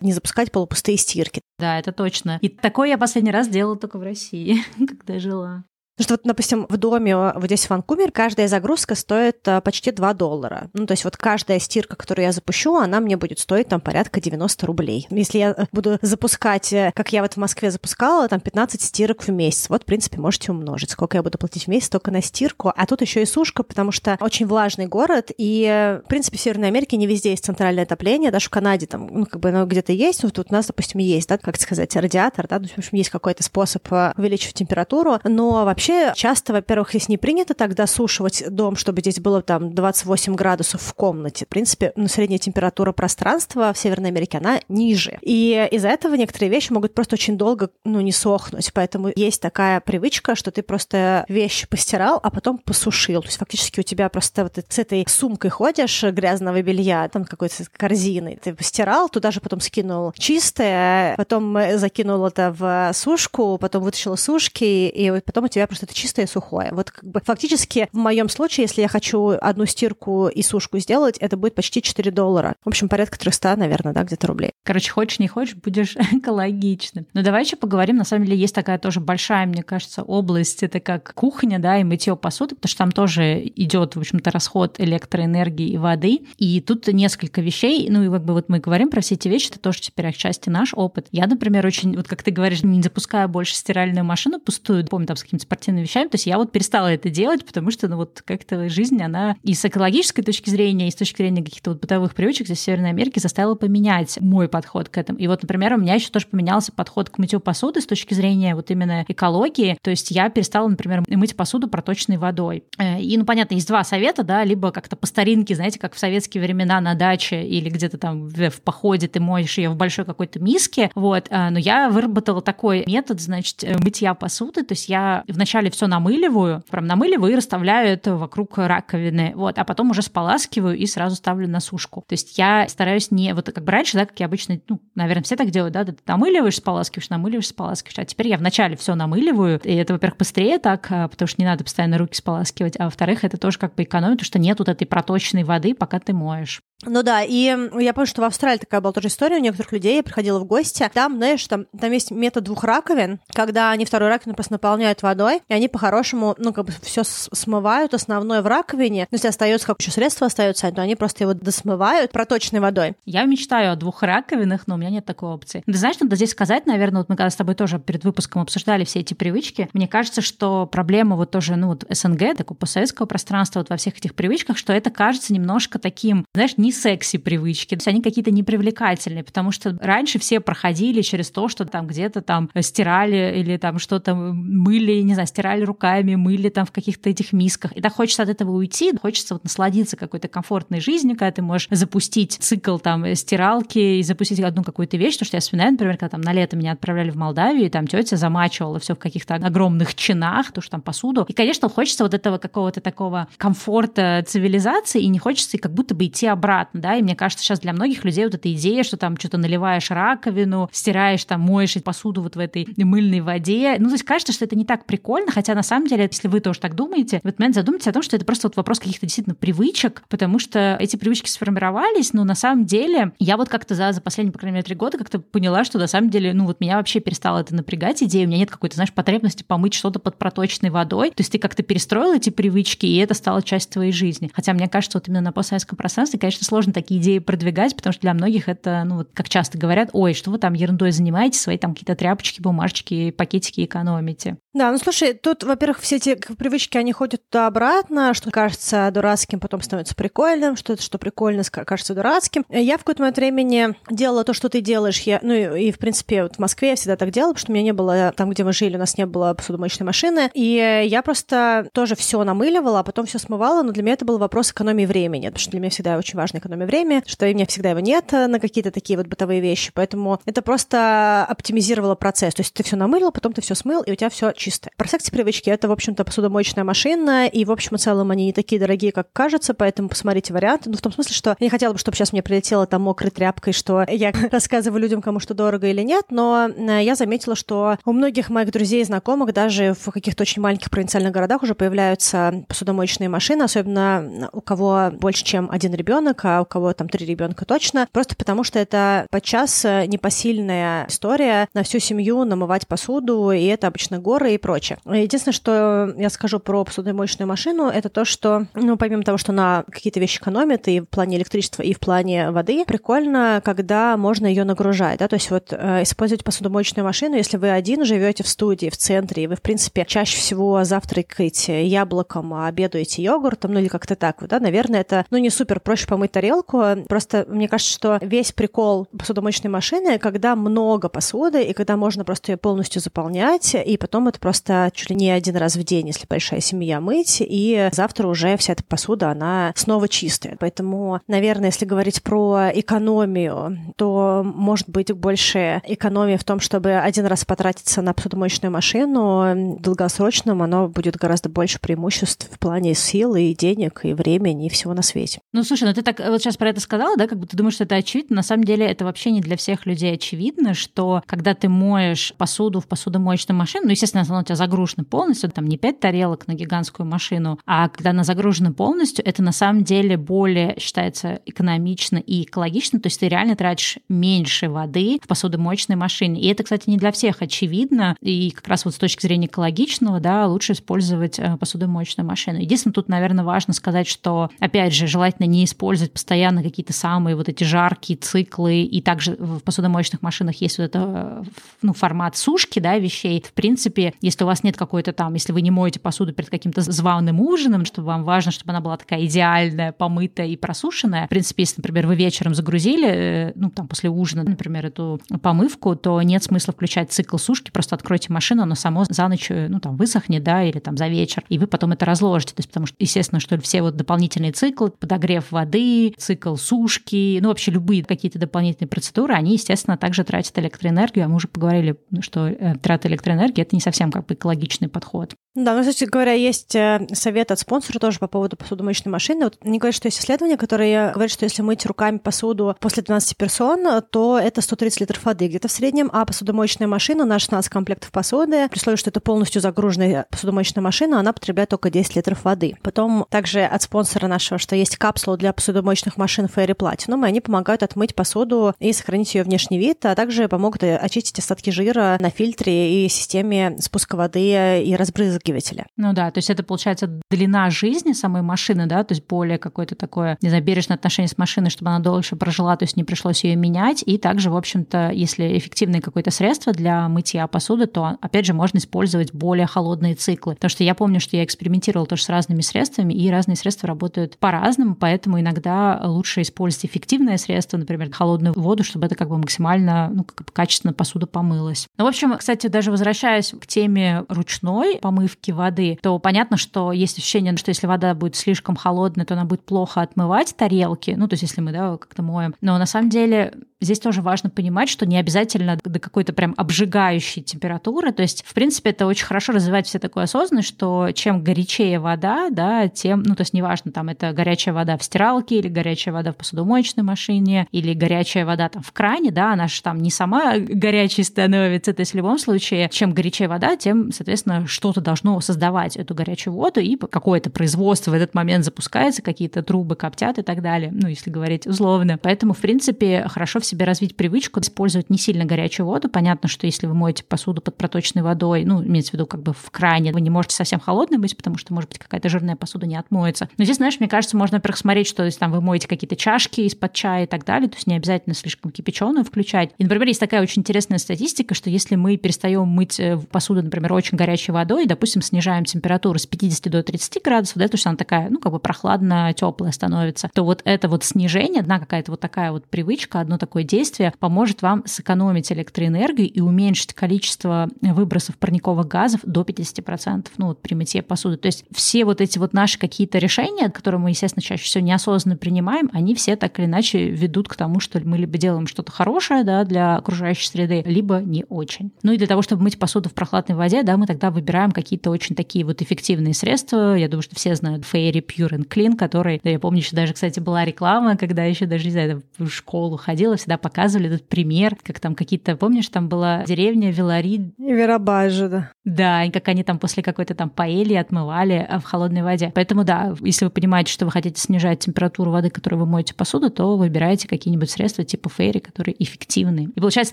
не запускать полупустые стирки. Да, это точно. И такое я последний раз делала только в России, когда жила. Потому что вот, допустим, в доме вот здесь в Ванкувер каждая загрузка стоит а, почти 2 доллара. Ну, то есть вот каждая стирка, которую я запущу, она мне будет стоить там порядка 90 рублей. Если я э, буду запускать, э, как я вот в Москве запускала, там 15 стирок в месяц, вот, в принципе, можете умножить, сколько я буду платить в месяц только на стирку. А тут еще и сушка, потому что очень влажный город, и, в принципе, в Северной Америке не везде есть центральное отопление, даже в Канаде там, ну, как бы оно где-то есть, вот тут у нас, допустим, есть, да, как сказать, радиатор, да, ну, в общем, есть какой-то способ э, увеличивать температуру, но вообще вообще часто, во-первых, здесь не принято тогда сушивать дом, чтобы здесь было там 28 градусов в комнате. В принципе, ну, средняя температура пространства в Северной Америке, она ниже. И из-за этого некоторые вещи могут просто очень долго, ну, не сохнуть. Поэтому есть такая привычка, что ты просто вещи постирал, а потом посушил. То есть фактически у тебя просто вот с этой сумкой ходишь грязного белья, там какой-то корзиной. Ты постирал, туда же потом скинул чистое, потом закинул это в сушку, потом вытащил сушки, и потом у тебя просто это чистое и сухое. Вот как бы фактически в моем случае, если я хочу одну стирку и сушку сделать, это будет почти 4 доллара. В общем, порядка 300, наверное, да, где-то рублей. Короче, хочешь, не хочешь, будешь экологичным. Но давай еще поговорим. На самом деле есть такая тоже большая, мне кажется, область, это как кухня, да, и мытье посуды, потому что там тоже идет, в общем-то, расход электроэнергии и воды. И тут несколько вещей, ну и как бы вот мы говорим про все эти вещи, это тоже теперь отчасти наш опыт. Я, например, очень, вот как ты говоришь, не запускаю больше стиральную машину пустую, помню, там с какими-то спортивными вещами. То есть я вот перестала это делать, потому что, ну вот как-то жизнь, она и с экологической точки зрения, и с точки зрения каких-то вот бытовых привычек здесь в Северной Америке заставила поменять мой подход к этому. И вот, например, у меня еще тоже поменялся подход к мытью посуды с точки зрения вот именно экологии. То есть я перестала, например, мыть посуду проточной водой. Э, и, ну, понятно, есть два совета, да, либо как-то по старинке, знаете, как в советские времена на даче или где-то там в, в походе ты моешь ее в большой какой-то миске, вот. Э, но я выработала такой метод, значит, э, мытья посуды. То есть я вначале все намыливаю, прям намыливаю и расставляю это вокруг раковины, вот, а потом уже споласкиваю и сразу ставлю на сушку. То есть я стараюсь не, вот как бы раньше, да, как я обычно, ну, наверное, все так делают, да, ты намыливаешь, споласкиваешь, намыливаешь, споласкиваешь, а теперь я вначале все намыливаю, и это, во-первых, быстрее так, а, потому что не надо постоянно руки споласкивать, а во-вторых, это тоже как бы экономит, потому что нет вот этой проточной воды, пока ты моешь. Ну да, и я помню, что в Австралии такая была тоже история у некоторых людей, я приходила в гости, там, знаешь, там, там есть метод двух раковин, когда они вторую раковину просто наполняют водой, и они по-хорошему, ну, как бы все смывают, основное в раковине, но если остается как еще средство остается, то они просто его досмывают проточной водой. Я мечтаю о двух раковинах, но у меня нет такой опции. Ты знаешь, надо здесь сказать, наверное, вот мы когда с тобой тоже перед выпуском обсуждали все эти привычки, мне кажется, что проблема вот тоже, ну, вот СНГ, такого постсоветского пространства, вот во всех этих привычках, что это кажется немножко таким, знаешь, не секси привычки, то есть они какие-то непривлекательные, потому что раньше все проходили через то, что там где-то там стирали или там что-то мыли, не знаю, стирали руками, мыли там в каких-то этих мисках. И так хочется от этого уйти, хочется вот насладиться какой-то комфортной жизнью, когда ты можешь запустить цикл там стиралки и запустить одну какую-то вещь, потому что я вспоминаю, например, когда там на лето меня отправляли в Молдавию, и там тетя замачивала все в каких-то огромных чинах, то что там посуду. И, конечно, хочется вот этого какого-то такого комфорта цивилизации, и не хочется как будто бы идти обратно обратно, да, и мне кажется, сейчас для многих людей вот эта идея, что там что-то наливаешь раковину, стираешь там, моешь посуду вот в этой мыльной воде, ну, то есть кажется, что это не так прикольно, хотя на самом деле, если вы тоже так думаете, в этот момент задумайтесь о том, что это просто вот вопрос каких-то действительно привычек, потому что эти привычки сформировались, но на самом деле я вот как-то за, за последние, по крайней мере, три года как-то поняла, что на самом деле, ну, вот меня вообще перестало это напрягать идея, у меня нет какой-то, знаешь, потребности помыть что-то под проточной водой, то есть ты как-то перестроил эти привычки, и это стало частью твоей жизни. Хотя мне кажется, вот именно на постсоветском пространстве, конечно, сложно такие идеи продвигать, потому что для многих это, ну вот как часто говорят, ой, что вы там ерундой занимаетесь, свои там какие-то тряпочки, бумажечки, пакетики экономите. Да, ну слушай, тут, во-первых, все эти привычки, они ходят туда-обратно, что кажется дурацким, потом становится прикольным, что это что прикольно кажется дурацким. Я в какой-то момент времени делала то, что ты делаешь. Я, ну и, и, в принципе, вот в Москве я всегда так делала, потому что у меня не было, там, где мы жили, у нас не было посудомоечной машины. И я просто тоже все намыливала, а потом все смывала, но для меня это был вопрос экономии времени, потому что для меня всегда очень важно экономия времени, что у меня всегда его нет на какие-то такие вот бытовые вещи. Поэтому это просто оптимизировало процесс. То есть ты все намылил, потом ты все смыл, и у тебя все чистое. Про секс-привычки — это, в общем-то, посудомоечная машина, и, в общем и целом, они не такие дорогие, как кажется, поэтому посмотрите варианты. Ну, в том смысле, что я не хотела бы, чтобы сейчас мне прилетело там мокрой тряпкой, что я рассказываю людям, кому что дорого или нет, но э, я заметила, что у многих моих друзей и знакомых даже в каких-то очень маленьких провинциальных городах уже появляются посудомоечные машины, особенно у кого больше, чем один ребенок, а у кого там три ребенка точно, просто потому что это подчас э, непосильная история на всю семью намывать посуду, и это обычно горы и прочее. Единственное, что я скажу про посудомоечную машину, это то, что, ну, помимо того, что она какие-то вещи экономит и в плане электричества, и в плане воды, прикольно, когда можно ее нагружать, да, то есть вот э, использовать посудомоечную машину, если вы один живете в студии, в центре, и вы, в принципе, чаще всего завтракаете яблоком, а обедаете йогуртом, ну или как-то так да, наверное, это, ну, не супер проще помыть тарелку, просто мне кажется, что весь прикол посудомоечной машины, когда много посуды, и когда можно просто ее полностью заполнять, и потом это просто чуть ли не один раз в день, если большая семья, мыть, и завтра уже вся эта посуда, она снова чистая. Поэтому, наверное, если говорить про экономию, то может быть больше экономии в том, чтобы один раз потратиться на посудомоечную машину, в долгосрочном оно будет гораздо больше преимуществ в плане сил и денег, и времени, и всего на свете. Ну, слушай, ну ты так вот сейчас про это сказала, да, как бы ты думаешь, что это очевидно. На самом деле это вообще не для всех людей очевидно, что когда ты моешь посуду в посудомоечную машину, ну, естественно, она у тебя загружена полностью, там не пять тарелок на гигантскую машину, а когда она загружена полностью, это на самом деле более считается экономично и экологично, то есть ты реально тратишь меньше воды в посудомоечной машине. И это, кстати, не для всех очевидно, и как раз вот с точки зрения экологичного, да, лучше использовать э, посудомоечную машину. Единственное, тут, наверное, важно сказать, что, опять же, желательно не использовать постоянно какие-то самые вот эти жаркие циклы, и также в посудомоечных машинах есть вот это, э, ну, формат сушки, да, вещей. В принципе, если у вас нет какой-то там, если вы не моете посуду перед каким-то званым ужином, чтобы вам важно, чтобы она была такая идеальная, помытая и просушенная. В принципе, если, например, вы вечером загрузили, э, ну, там, после ужина, например, эту помывку, то нет смысла включать цикл сушки, просто откройте машину, она само за ночь, э, ну, там, высохнет, да, или там за вечер, и вы потом это разложите. То есть, потому что, естественно, что все вот дополнительные циклы, подогрев воды, цикл сушки, ну, вообще любые какие-то дополнительные процедуры, они, естественно, также тратят электроэнергию, а мы уже поговорили, что э, трата электроэнергии — это не совсем как бы экологичный подход. Да, ну, кстати говоря, есть э, совет от спонсора тоже по поводу посудомоечной машины. Вот они говорят, что есть исследования, которые говорят, что если мыть руками посуду после 12 персон, то это 130 литров воды где-то в среднем, а посудомоечная машина на 16 комплектов посуды, при условии, что это полностью загруженная посудомоечная машина, она потребляет только 10 литров воды. Потом также от спонсора нашего, что есть капсула для посудомоечных машин Fairy Platinum, и они помогают отмыть посуду и сохранить ее внешний вид, а также помогут очистить остатки жира на фильтре и системе спуска воды и разбрызгивания опрыскивателя. Ну да, то есть это получается длина жизни самой машины, да, то есть более какое-то такое, не знаю, бережное отношение с машиной, чтобы она дольше прожила, то есть не пришлось ее менять. И также, в общем-то, если эффективное какое-то средство для мытья посуды, то, опять же, можно использовать более холодные циклы. Потому что я помню, что я экспериментировала тоже с разными средствами, и разные средства работают по-разному, поэтому иногда лучше использовать эффективное средство, например, холодную воду, чтобы это как бы максимально, ну, как бы качественно посуда помылась. Ну, в общем, кстати, даже возвращаясь к теме ручной помывки, отмывки воды, то понятно, что есть ощущение, что если вода будет слишком холодная, то она будет плохо отмывать тарелки. Ну, то есть если мы, да, как-то моем. Но на самом деле здесь тоже важно понимать, что не обязательно до какой-то прям обжигающей температуры. То есть, в принципе, это очень хорошо развивать все такое осознанность, что чем горячее вода, да, тем, ну, то есть неважно, там это горячая вода в стиралке или горячая вода в посудомоечной машине или горячая вода там в кране, да, она же там не сама горячей становится. То есть в любом случае, чем горячее вода, тем, соответственно, что-то должно создавать эту горячую воду, и какое-то производство в этот момент запускается, какие-то трубы коптят и так далее, ну, если говорить условно. Поэтому, в принципе, хорошо все себе развить привычку использовать не сильно горячую воду. Понятно, что если вы моете посуду под проточной водой, ну, имеется в виду как бы в кране, вы не можете совсем холодной быть, потому что, может быть, какая-то жирная посуда не отмоется. Но здесь, знаешь, мне кажется, можно, во-первых, смотреть, что если там вы моете какие-то чашки из-под чая и так далее, то есть не обязательно слишком кипяченую включать. И, например, есть такая очень интересная статистика, что если мы перестаем мыть э, посуду, например, очень горячей водой, и, допустим, снижаем температуру с 50 до 30 градусов, да, то есть она такая, ну, как бы прохладно теплая становится, то вот это вот снижение, одна какая-то вот такая вот привычка, одно такое действие поможет вам сэкономить электроэнергию и уменьшить количество выбросов парниковых газов до 50%, ну, вот при мытье посуды. То есть все вот эти вот наши какие-то решения, которые мы, естественно, чаще всего неосознанно принимаем, они все так или иначе ведут к тому, что мы либо делаем что-то хорошее, да, для окружающей среды, либо не очень. Ну и для того, чтобы мыть посуду в прохладной воде, да, мы тогда выбираем какие-то очень такие вот эффективные средства. Я думаю, что все знают Fairy Pure and Clean, который, да, я помню, еще даже, кстати, была реклама, когда еще даже, не знаю, в школу ходила, всегда показывали этот пример, как там какие-то, помнишь, там была деревня Вилари. Веробажа, да. Да, и как они там после какой-то там паэли отмывали а, в холодной воде. Поэтому да, если вы понимаете, что вы хотите снижать температуру воды, которую вы моете посуду, то выбирайте какие-нибудь средства типа фейри, которые эффективны. И получается,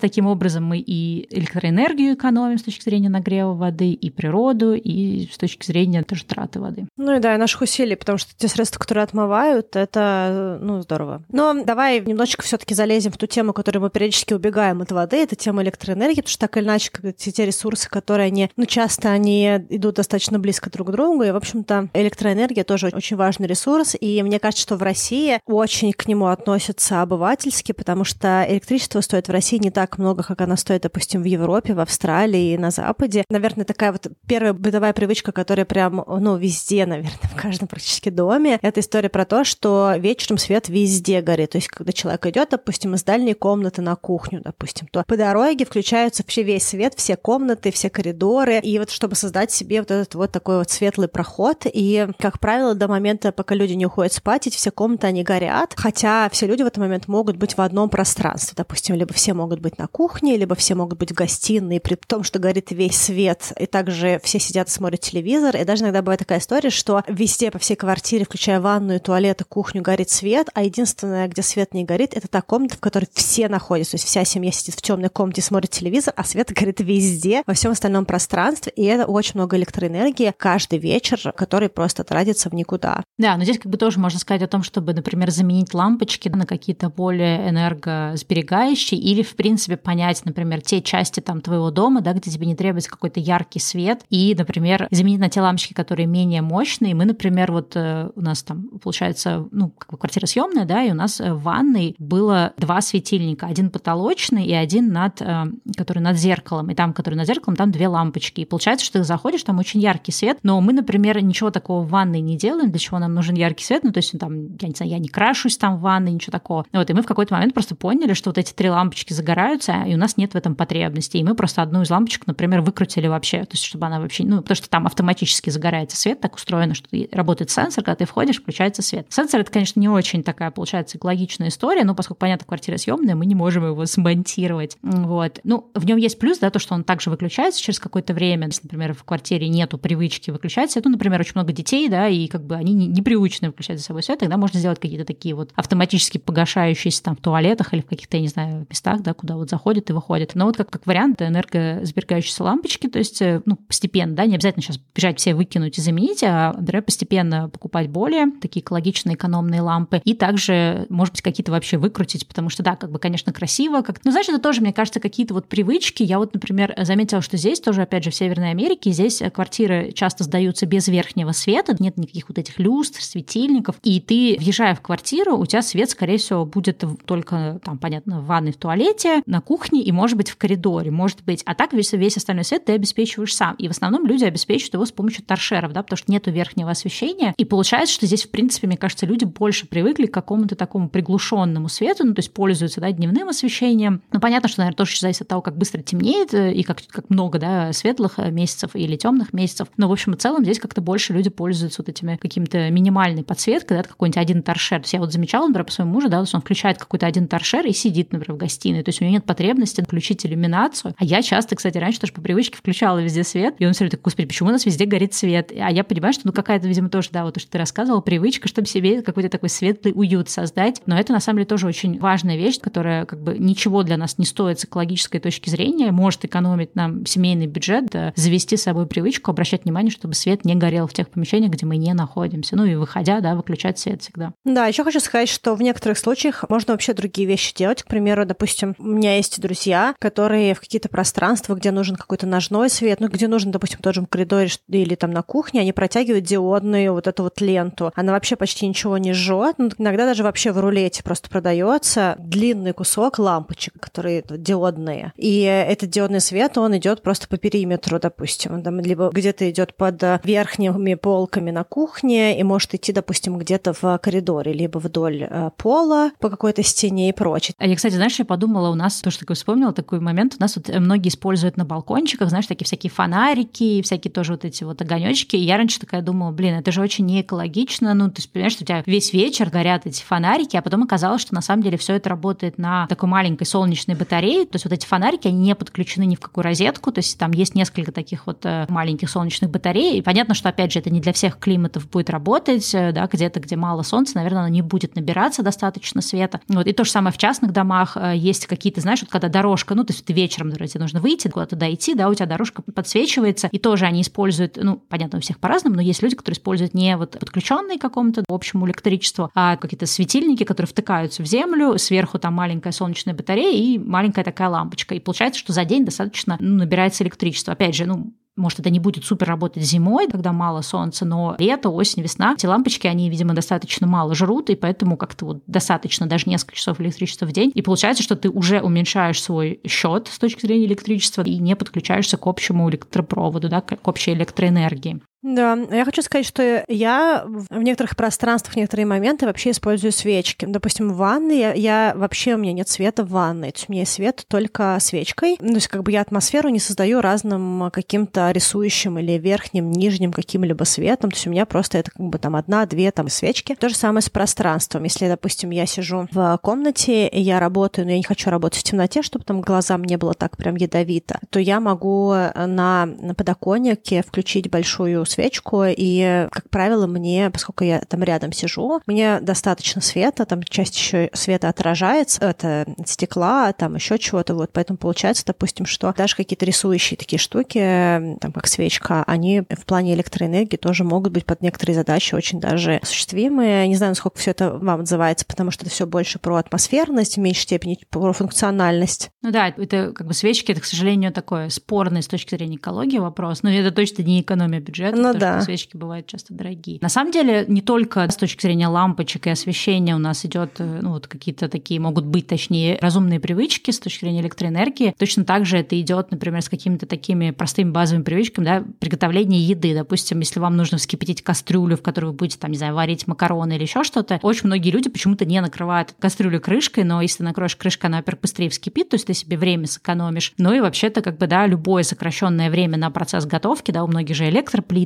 таким образом мы и электроэнергию экономим с точки зрения нагрева воды, и природу, и с точки зрения тоже траты воды. Ну и да, и наших усилий, потому что те средства, которые отмывают, это, ну, здорово. Но давай немножечко все таки залезем в ту тему, которую мы периодически убегаем от воды, это тема электроэнергии, потому что так или иначе, как те ресурсы, которые они, ну, часто они идут достаточно близко друг к другу, и, в общем-то, электроэнергия тоже очень важный ресурс, и мне кажется, что в России очень к нему относятся обывательски, потому что электричество стоит в России не так много, как оно стоит, допустим, в Европе, в Австралии и на Западе. Наверное, такая вот первая бытовая привычка, которая прям, ну, везде, наверное, в каждом практически доме, это история про то, что вечером свет везде горит. То есть, когда человек идет, допустим, из дальней комнаты на кухню, допустим, то по дороге включаются вообще весь свет, все комнаты, все коридоры, и вот чтобы создать себе вот этот вот такой вот светлый проход, и, как правило, до момента, пока люди не уходят спать, эти все комнаты, они горят, хотя все люди в этот момент могут быть в одном пространстве, допустим, либо все могут быть на кухне, либо все могут быть в гостиной, при том, что горит весь свет, и также все сидят и смотрят телевизор, и даже иногда бывает такая история, что везде по всей квартире, включая ванную, туалет кухню, горит свет, а единственное, где свет не горит, это та комната, в которой все находятся, то есть вся семья сидит в темной комнате, смотрит телевизор, а свет горит везде, во всем остальном пространстве, и это очень много электроэнергии каждый вечер, который просто тратится в никуда. Да, но здесь как бы тоже можно сказать о том, чтобы, например, заменить лампочки на какие-то более энергосберегающие или, в принципе, понять, например, те части там твоего дома, да, где тебе не требуется какой-то яркий свет, и, например, заменить на те лампочки, которые менее мощные. Мы, например, вот э, у нас там, получается, ну, как бы квартира съемная, да, и у нас э, в ванной было два светильника, один потолочный и один над, э, который над зеркалом, и там, который над зеркалом, там две лампочки. И получается, что ты заходишь, там очень яркий свет, но мы, например, ничего такого в ванной не делаем, для чего нам нужен яркий свет, ну, то есть там, я не знаю, я не крашусь там в ванной, ничего такого. Вот, и мы в какой-то момент просто поняли, что вот эти три лампочки загораются, и у нас нет в этом потребности. И мы просто одну из лампочек, например, выкрутили вообще, то есть чтобы она вообще, ну, потому что там автоматически загорается свет, так устроено, что работает сенсор, когда ты входишь, включается свет. Сенсор это, конечно, не очень такая, получается, экологичная история, но поскольку, понятно, квартира съемная, мы не можем его смонтировать. Вот. Ну, в нем есть плюс, да, то, что он также выключается через какое-то время. Если, например, в квартире нету привычки выключать свет, ну, например, очень много детей, да, и как бы они непривычны выключать за собой свет, тогда можно сделать какие-то такие вот автоматически погашающиеся там в туалетах или в каких-то, я не знаю, местах, да, куда вот заходит и выходит. Но вот как, как вариант энергосберегающиеся лампочки, то есть, э, ну, постепенно, да, не обязательно сейчас бежать все выкинуть и заменить, а, например, постепенно покупать более такие экологичные, экономные лампы. И также, может быть, какие-то вообще выкрутить, потому что, да, как бы, конечно, красиво. Как... Ну, знаешь, это тоже, мне кажется, какие-то вот привычки. Я вот, например, заметила, что здесь тоже, опять же, в Северной Америке, здесь квартиры часто сдаются без верхнего света, нет никаких вот этих люстр, светильников. И ты, въезжая в квартиру, у тебя свет, скорее всего, будет только, там, понятно, в ванной, в туалете, на кухне и, может быть, в коридоре, может быть. А так весь, весь остальной свет ты обеспечиваешь сам. И в основном люди обеспечивают его с помощью торшеров, да, потому что нету верхнего освещения. И получается, что здесь, в принципе, мне кажется, люди больше привыкли к какому-то такому приглушенному свету, ну, то есть пользуются, да, дневным освещением. Ну, понятно, что, наверное, тоже зависит от того, как быстро темнеет э, и как, как много, да, светлых э, месяцев или темных месяцев. Но, в общем и целом, здесь как-то больше люди пользуются вот этими каким-то минимальной подсветкой, да, какой-нибудь один торшер. То есть я вот замечала, например, по своему мужу, да, он включает какой-то один торшер и сидит, например, в гостиной. То есть у него нет потребности включить иллюминацию. А я часто, кстати, раньше тоже по привычке включала везде свет, и он все время такой, господи, почему у нас везде горит свет? А я понимаю, что ну какая-то, видимо, тоже, да, вот то, что ты рассказывала, привычка, чтобы себе какой-то такой светлый уют создать. Но это на самом деле тоже очень важная вещь, которая как бы ничего для нас не стоит с экологической точки зрения, может экономить нам семейный бюджет, да, завести с собой привычку обращать внимание, чтобы свет не горел в тех помещениях, где мы не находимся. Ну и выходя, да, выключать свет всегда. Да, еще хочу сказать, что в некоторых случаях можно вообще другие вещи делать. К примеру, допустим, у меня есть друзья, которые в какие-то пространства, где нужен какой-то ножной свет, ну, где нужен, допустим, в том же коридоре или там на кухне, они протягивают диодную вот эту вот ленту. Она вообще почти ничего не жжет. Ну, иногда даже вообще в рулете просто продается длинный кусок лампочек, которые диодные. И этот диодный свет, он идет просто по периметру, допустим. Там, либо где-то идет под верхними полками на кухне и может идти, допустим, где-то в коридоре, либо вдоль э, пола по какой-то стене и прочее. А я, кстати, знаешь, я подумала, у нас тоже такой вспомнила такой момент, у нас вот многие используют на балкончиках, знаешь, такие всякие фонарики, всякие тоже вот эти вот огонечки. И я раньше такая думала, блин, это же очень не экологично. Ну, то есть, понимаешь, что у тебя весь вечер горят эти фонарики, а потом оказалось, что на самом деле все это работает на такой маленькой солнечной батарее. То есть вот эти фонарики, они не подключены ни в какую розетку, то есть там есть несколько таких вот э, маленьких солнечных батарей. И понятно, что, опять же, это не для всех климатов будет работать, э, да, где-то, где мало солнца, наверное, оно не будет набираться достаточно света. Вот. И то же самое в частных домах. Э, есть какие-то, знаешь, вот когда дорожка, ну, то есть ты вечером, например, тебе нужно выйти, куда-то дойти, да, у тебя дорожка подсвечивается, и тоже они используют, ну, понятно, у всех по-разному, но есть люди, которые используют не вот подключенные к какому-то общему электричеству, а какие-то светильники, которые втыкаются в землю, сверху там маленькая солнечная батарея и маленькая такая лампочка. И получается, что за день достаточно ну, набирается электричество. Опять же, ну, может, это не будет супер работать зимой, когда мало солнца, но лето, осень, весна, эти лампочки, они, видимо, достаточно мало жрут, и поэтому как-то вот достаточно даже несколько часов электричества в день. И получается, что ты уже уменьшаешь свой счет с точки зрения электричества и не подключаешься к общему электропроводу, да, к общей электроэнергии. Да, я хочу сказать, что я в некоторых пространствах, в некоторые моменты вообще использую свечки. Допустим, в ванной я, я вообще, у меня нет света в ванной, то есть у меня есть свет только свечкой. Ну, то есть как бы я атмосферу не создаю разным каким-то рисующим или верхним, нижним каким-либо светом, то есть у меня просто это как бы там одна-две там свечки. То же самое с пространством. Если, допустим, я сижу в комнате, и я работаю, но я не хочу работать в темноте, чтобы там глазам не было так прям ядовито, то я могу на, на подоконнике включить большую свечку, и, как правило, мне, поскольку я там рядом сижу, мне достаточно света, там часть еще света отражается, это стекла, там еще чего-то, вот, поэтому получается, допустим, что даже какие-то рисующие такие штуки, там, как свечка, они в плане электроэнергии тоже могут быть под некоторые задачи очень даже осуществимые. Не знаю, насколько все это вам отзывается, потому что это все больше про атмосферность, в меньшей степени про функциональность. Ну да, это как бы свечки, это, к сожалению, такой спорный с точки зрения экологии вопрос, но это точно не экономия бюджета, ну, да. что свечки бывают часто дорогие. На самом деле, не только с точки зрения лампочек и освещения у нас идет, э, ну вот какие-то такие могут быть, точнее, разумные привычки с точки зрения электроэнергии. Точно так же это идет, например, с какими-то такими простыми базовыми привычками, да, приготовление еды. Допустим, если вам нужно вскипятить кастрюлю, в которой вы будете, там, не знаю, варить макароны или еще что-то, очень многие люди почему-то не накрывают кастрюлю крышкой, но если накроешь крышкой, она, во-первых, быстрее вскипит, то есть ты себе время сэкономишь. Ну и вообще-то, как бы, да, любое сокращенное время на процесс готовки, да, у многих же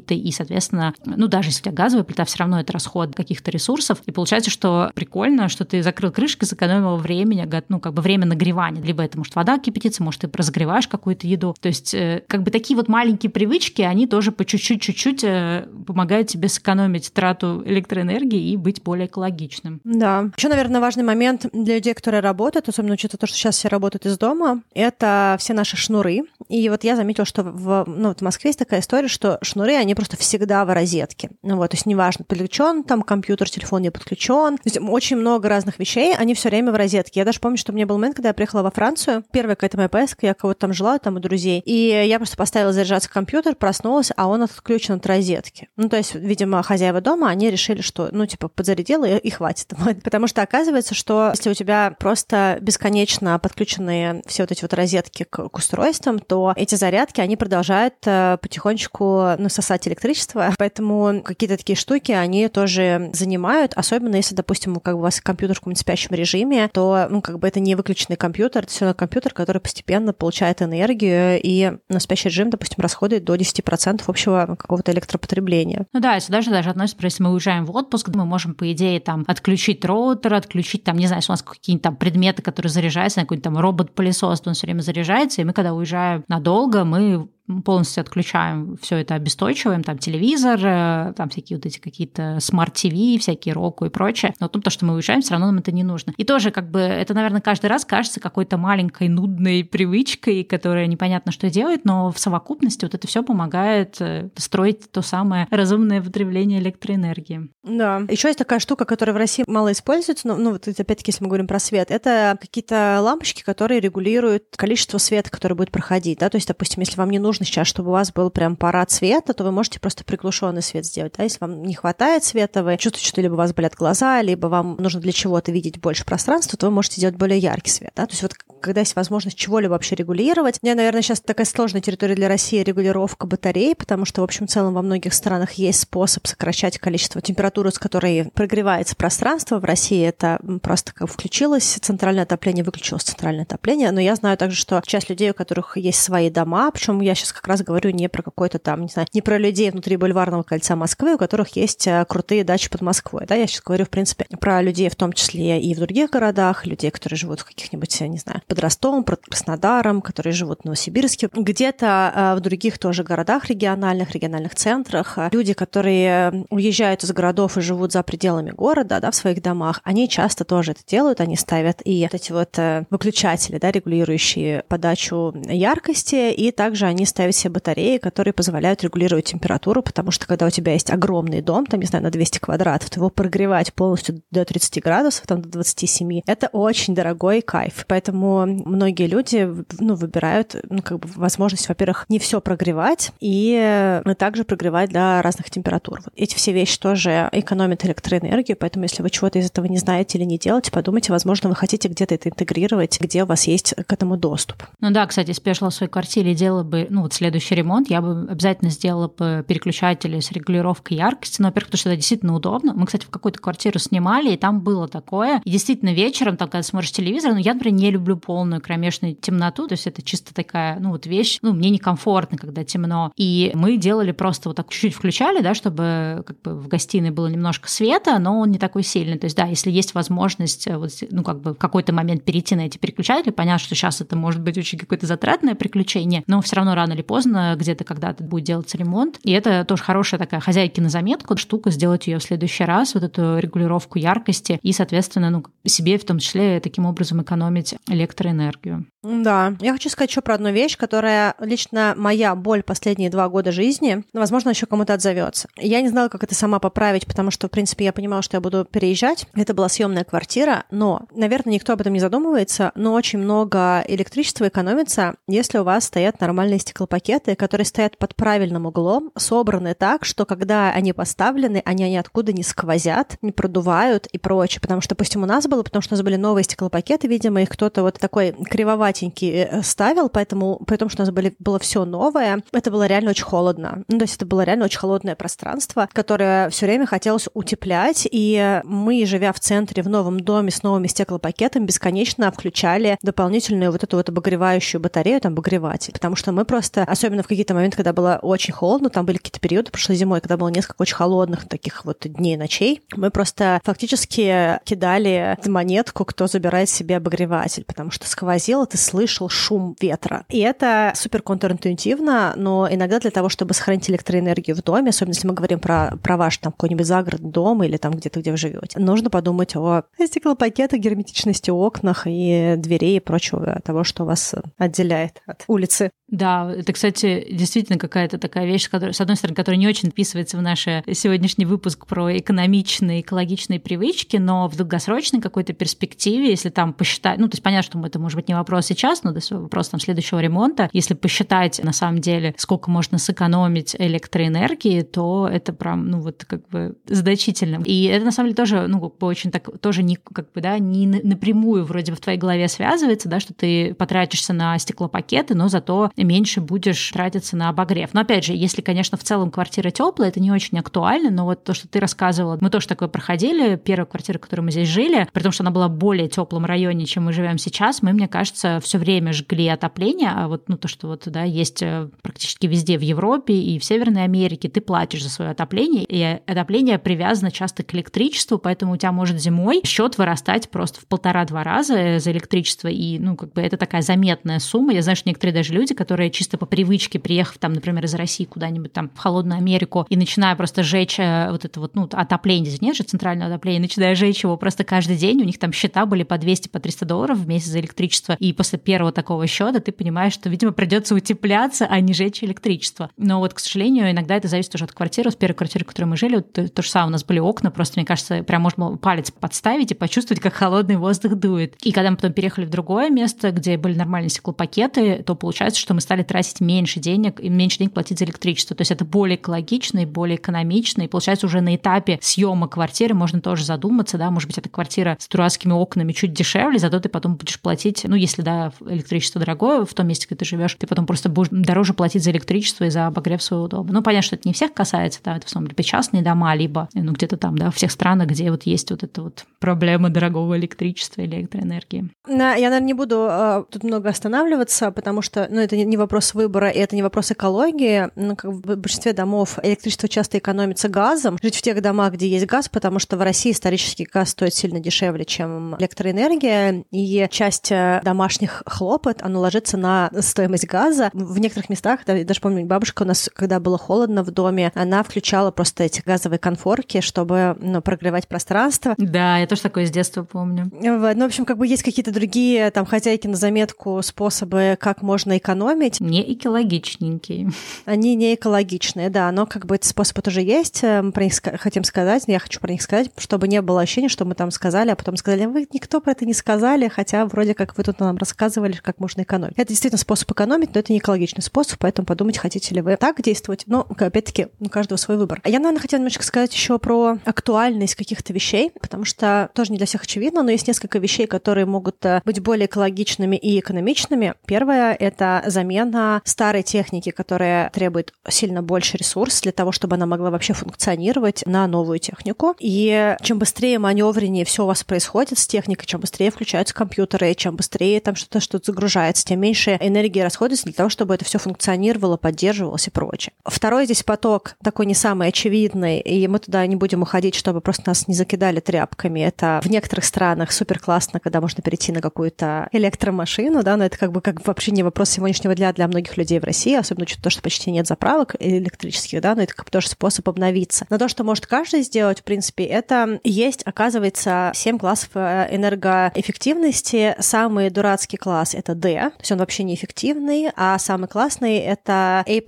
электроплиты, и, соответственно, ну, даже если у тебя газовая плита, все равно это расход каких-то ресурсов. И получается, что прикольно, что ты закрыл крышкой, сэкономил времени, ну, как бы время нагревания. Либо это может вода кипятиться, может, ты разогреваешь какую-то еду. То есть, э, как бы такие вот маленькие привычки, они тоже по чуть-чуть, чуть-чуть э, помогают тебе сэкономить трату электроэнергии и быть более экологичным. Да. Еще, наверное, важный момент для людей, которые работают, особенно учитывая то, что сейчас все работают из дома, это все наши шнуры. И вот я заметила, что в, ну, вот в Москве есть такая история, что шнуры, они просто всегда в розетке. Ну, вот, то есть неважно, подключен там компьютер, телефон не подключен. То есть очень много разных вещей, они все время в розетке. Я даже помню, что у меня был момент, когда я приехала во Францию, первая какая-то моя поездка, я кого-то там жила, там у друзей, и я просто поставила заряжаться компьютер, проснулась, а он отключен от розетки. Ну, то есть, видимо, хозяева дома, они решили, что, ну, типа, подзарядила и, и хватит. Потому что оказывается, что если у тебя просто бесконечно подключенные все вот эти вот розетки к, к устройствам, то эти зарядки, они продолжают э, потихонечку насосать электричество, поэтому какие-то такие штуки, они тоже занимают, особенно если, допустим, как бы у вас компьютер в каком-нибудь спящем режиме, то, ну, как бы это не выключенный компьютер, это все равно компьютер, который постепенно получает энергию, и на спящий режим, допустим, расходует до 10% общего какого-то электропотребления. Ну да, сюда же даже относится, если мы уезжаем в отпуск, мы можем, по идее, там, отключить роутер, отключить, там, не знаю, если у нас какие-нибудь там предметы, которые заряжаются, какой-нибудь там робот-пылесос, он все время заряжается, и мы, когда уезжаем надолго, мы полностью отключаем, все это обесточиваем, там телевизор, э, там всякие вот эти какие-то smart TV, всякие Roku и прочее. Но то, что мы уезжаем, все равно нам это не нужно. И тоже как бы это, наверное, каждый раз кажется какой-то маленькой нудной привычкой, которая непонятно что делает, но в совокупности вот это все помогает э, строить то самое разумное потребление электроэнергии. Да. Еще есть такая штука, которая в России мало используется, но, ну, вот опять-таки, если мы говорим про свет, это какие-то лампочки, которые регулируют количество света, который будет проходить, да, то есть, допустим, если вам не нужно сейчас, чтобы у вас был прям парад света, то вы можете просто приглушенный свет сделать, да, если вам не хватает света, вы чувствуете, что либо у вас болят глаза, либо вам нужно для чего-то видеть больше пространства, то вы можете сделать более яркий свет, да, то есть вот когда есть возможность чего-либо вообще регулировать. У меня, наверное, сейчас такая сложная территория для России регулировка батарей, потому что, в общем, в целом во многих странах есть способ сокращать количество температуры, с которой прогревается пространство. В России это просто как включилось центральное отопление, выключилось центральное отопление. Но я знаю также, что часть людей, у которых есть свои дома, причем я сейчас как раз говорю не про какой-то там, не знаю, не про людей внутри бульварного кольца Москвы, у которых есть э, крутые дачи под Москвой. Да? Я сейчас говорю, в принципе, про людей в том числе и в других городах, людей, которые живут в каких-нибудь, не знаю, под Ростовом, под Краснодаром, которые живут в Новосибирске. Где-то э, в других тоже городах региональных, региональных центрах э, люди, которые уезжают из городов и живут за пределами города, да, в своих домах, они часто тоже это делают, они ставят и вот эти вот э, выключатели, да, регулирующие подачу яркости, и также они ставят себе батареи, которые позволяют регулировать температуру, потому что когда у тебя есть огромный дом, там, не знаю, на 200 квадратов, то его прогревать полностью до 30 градусов, там, до 27, это очень дорогой кайф. Поэтому многие люди ну, выбирают ну, как бы возможность, во-первых, не все прогревать и э, также прогревать до разных температур. Вот эти все вещи тоже экономят электроэнергию, поэтому если вы чего-то из этого не знаете или не делаете, подумайте, возможно, вы хотите где-то это интегрировать, где у вас есть к этому доступ. Ну да, кстати, шла в своей квартире делала бы, ну вот следующий ремонт, я бы обязательно сделала бы переключатели с регулировкой яркости, ну, во-первых, потому что это действительно удобно. Мы, кстати, в какую-то квартиру снимали, и там было такое. И действительно вечером, там, когда смотришь телевизор, ну, я, например, не люблю полную кромешную темноту, то есть это чисто такая, ну вот вещь, ну мне некомфортно, когда темно. И мы делали просто вот так чуть-чуть включали, да, чтобы как бы в гостиной было немножко света, но он не такой сильный. То есть да, если есть возможность э, вот, ну как бы в какой-то момент перейти на эти переключатели, понятно, что сейчас это может быть очень какое-то затратное приключение, но все равно рано или поздно где-то когда-то будет делаться ремонт. И это тоже хорошая такая хозяйки на заметку, штука, сделать ее в следующий раз, вот эту регулировку яркости и, соответственно, ну, себе в том числе таким образом экономить электроэнергию энергию. Да, я хочу сказать еще про одну вещь, которая лично моя боль последние два года жизни, но, возможно, еще кому-то отзовется. Я не знала, как это сама поправить, потому что, в принципе, я понимала, что я буду переезжать. Это была съемная квартира, но, наверное, никто об этом не задумывается, но очень много электричества экономится, если у вас стоят нормальные стеклопакеты, которые стоят под правильным углом, собраны так, что когда они поставлены, они ниоткуда не сквозят, не продувают и прочее. Потому что, допустим, у нас было, потому что у нас были новые стеклопакеты, видимо, их кто-то вот такой кривоватенький э, ставил, поэтому, при том, что у нас были, было все новое, это было реально очень холодно. Ну, то есть это было реально очень холодное пространство, которое все время хотелось утеплять, и мы, живя в центре, в новом доме с новыми стеклопакетами, бесконечно включали дополнительную вот эту вот обогревающую батарею, там, обогреватель, потому что мы просто, особенно в какие-то моменты, когда было очень холодно, там были какие-то периоды прошлой зимой, когда было несколько очень холодных таких вот дней ночей, мы просто фактически кидали монетку, кто забирает себе обогреватель, потому что сквозило, ты слышал шум ветра. И это супер контринтуитивно, но иногда для того, чтобы сохранить электроэнергию в доме, особенно если мы говорим про, про ваш там какой-нибудь загородный дом или там где-то, где вы живете, нужно подумать о стеклопакетах, герметичности окнах и дверей и прочего того, что вас отделяет от улицы. Да, это, кстати, действительно какая-то такая вещь, которая, с одной стороны, которая не очень вписывается в наш сегодняшний выпуск про экономичные, экологичные привычки, но в долгосрочной какой-то перспективе, если там посчитать, ну, то есть понятно, что это может быть не вопрос сейчас, но это вопрос там следующего ремонта, если посчитать на самом деле, сколько можно сэкономить электроэнергии, то это прям, ну, вот как бы значительно. И это на самом деле тоже, ну, как бы очень так, тоже не, как бы, да, не напрямую вроде бы в твоей голове связывается, да, что ты потратишься на стеклопакеты, но зато меньше будешь тратиться на обогрев. Но опять же, если, конечно, в целом квартира теплая, это не очень актуально, но вот то, что ты рассказывала, мы тоже такое проходили, первая квартира, в которой мы здесь жили, при том, что она была в более теплом районе, чем мы живем сейчас, мы, мне кажется, все время жгли отопление, а вот ну, то, что вот, да, есть э, практически везде в Европе и в Северной Америке, ты платишь за свое отопление, и отопление привязано часто к электричеству, поэтому у тебя может зимой счет вырастать просто в полтора-два раза за электричество, и, ну, как бы это такая заметная сумма. Я знаю, что некоторые даже люди, которые чисто по привычке, приехав там, например, из России куда-нибудь там в холодную Америку и начиная просто жечь э, вот это вот, ну, отопление, нет же центральное отопление, начиная жечь его просто каждый день, у них там счета были по 200, по 300 долларов в месяц за электричество, и после первого такого счета ты понимаешь, что, видимо, придется утепляться, а не жечь электричество. Но вот, к сожалению, иногда это зависит уже от квартиры. С первой квартиры, в которой мы жили, то, то же самое, у нас были окна, просто, мне кажется, прям можно палец подставить и почувствовать, как холодный воздух дует. И когда мы потом переехали в другое место, где были нормальные стеклопакеты, то получается, что мы стали тратить меньше денег и меньше денег платить за электричество. То есть это более экологично и более экономично. И получается уже на этапе съема квартиры можно тоже задуматься, да, может быть, эта квартира с дурацкими окнами чуть дешевле, зато ты потом будешь платить, ну, если, да, электричество дорогое в том месте, где ты живешь, ты потом просто будешь дороже платить за электричество и за обогрев своего дома. Ну, понятно, что это не всех касается, да, это в основном либо частные дома, либо, ну, где-то там, да, в всех странах, где вот есть вот эта вот проблема дорогого электричества, электроэнергии. Я, наверное, не буду э, тут много останавливаться, потому что, ну, это не вопрос выбора, и это не вопрос экологии. Ну, как в большинстве домов электричество часто экономится газом. Жить в тех домах, где есть газ, потому что в России исторически газ стоит сильно дешевле, чем электроэнергия, и часть э, домашних хлопот, оно ложится на стоимость газа. В некоторых местах, я даже помню, бабушка у нас, когда было холодно в доме, она включала просто эти газовые конфорки, чтобы ну, прогревать пространство. Да, я тоже такое с детства помню. Вот. Ну, в общем, как бы есть какие-то другие там хозяйки на заметку способы, как можно экономить. Не экологичненькие. Они не экологичные, да, но как бы эти способы тоже есть. Мы про них хотим сказать, я хочу про них сказать, чтобы не было ощущения, что мы там сказали, а потом сказали, вы никто про это не сказали, хотя вроде как вы тут нам рассказывали, как можно экономить. Это действительно способ экономить, но это не экологичный способ, поэтому подумайте, хотите ли вы так действовать. Но, опять-таки, у каждого свой выбор. А я, наверное, хотела немножко сказать еще про актуальность каких-то вещей, потому что тоже не для всех очевидно, но есть несколько вещей, которые могут э, быть более экологичными и экономичными. Первое — это замена старой техники, которая требует сильно больше ресурс для того, чтобы она могла вообще функционировать на новую технику. И чем быстрее, маневреннее все у вас происходит с техникой, чем быстрее включаются компьютеры, чем быстрее там что-то что-то загружается, тем меньше энергии расходуется для того, чтобы это все функционировало, поддерживалось и прочее. Второй здесь поток такой не самый очевидный, и мы туда не будем уходить, чтобы просто нас не закидали тряпками. Это в некоторых странах супер классно, когда можно перейти на какую-то электромашину, да, но это как бы как вообще не вопрос сегодняшнего дня для многих людей в России, особенно учитывая то, что почти нет заправок электрических, да, но это как бы тоже способ обновиться. Но то, что может каждый сделать, в принципе, это есть, оказывается, 7 классов э, энергоэффективности. Самый дурацкий класс — это D, то есть он вообще неэффективный, а самый классный — это A++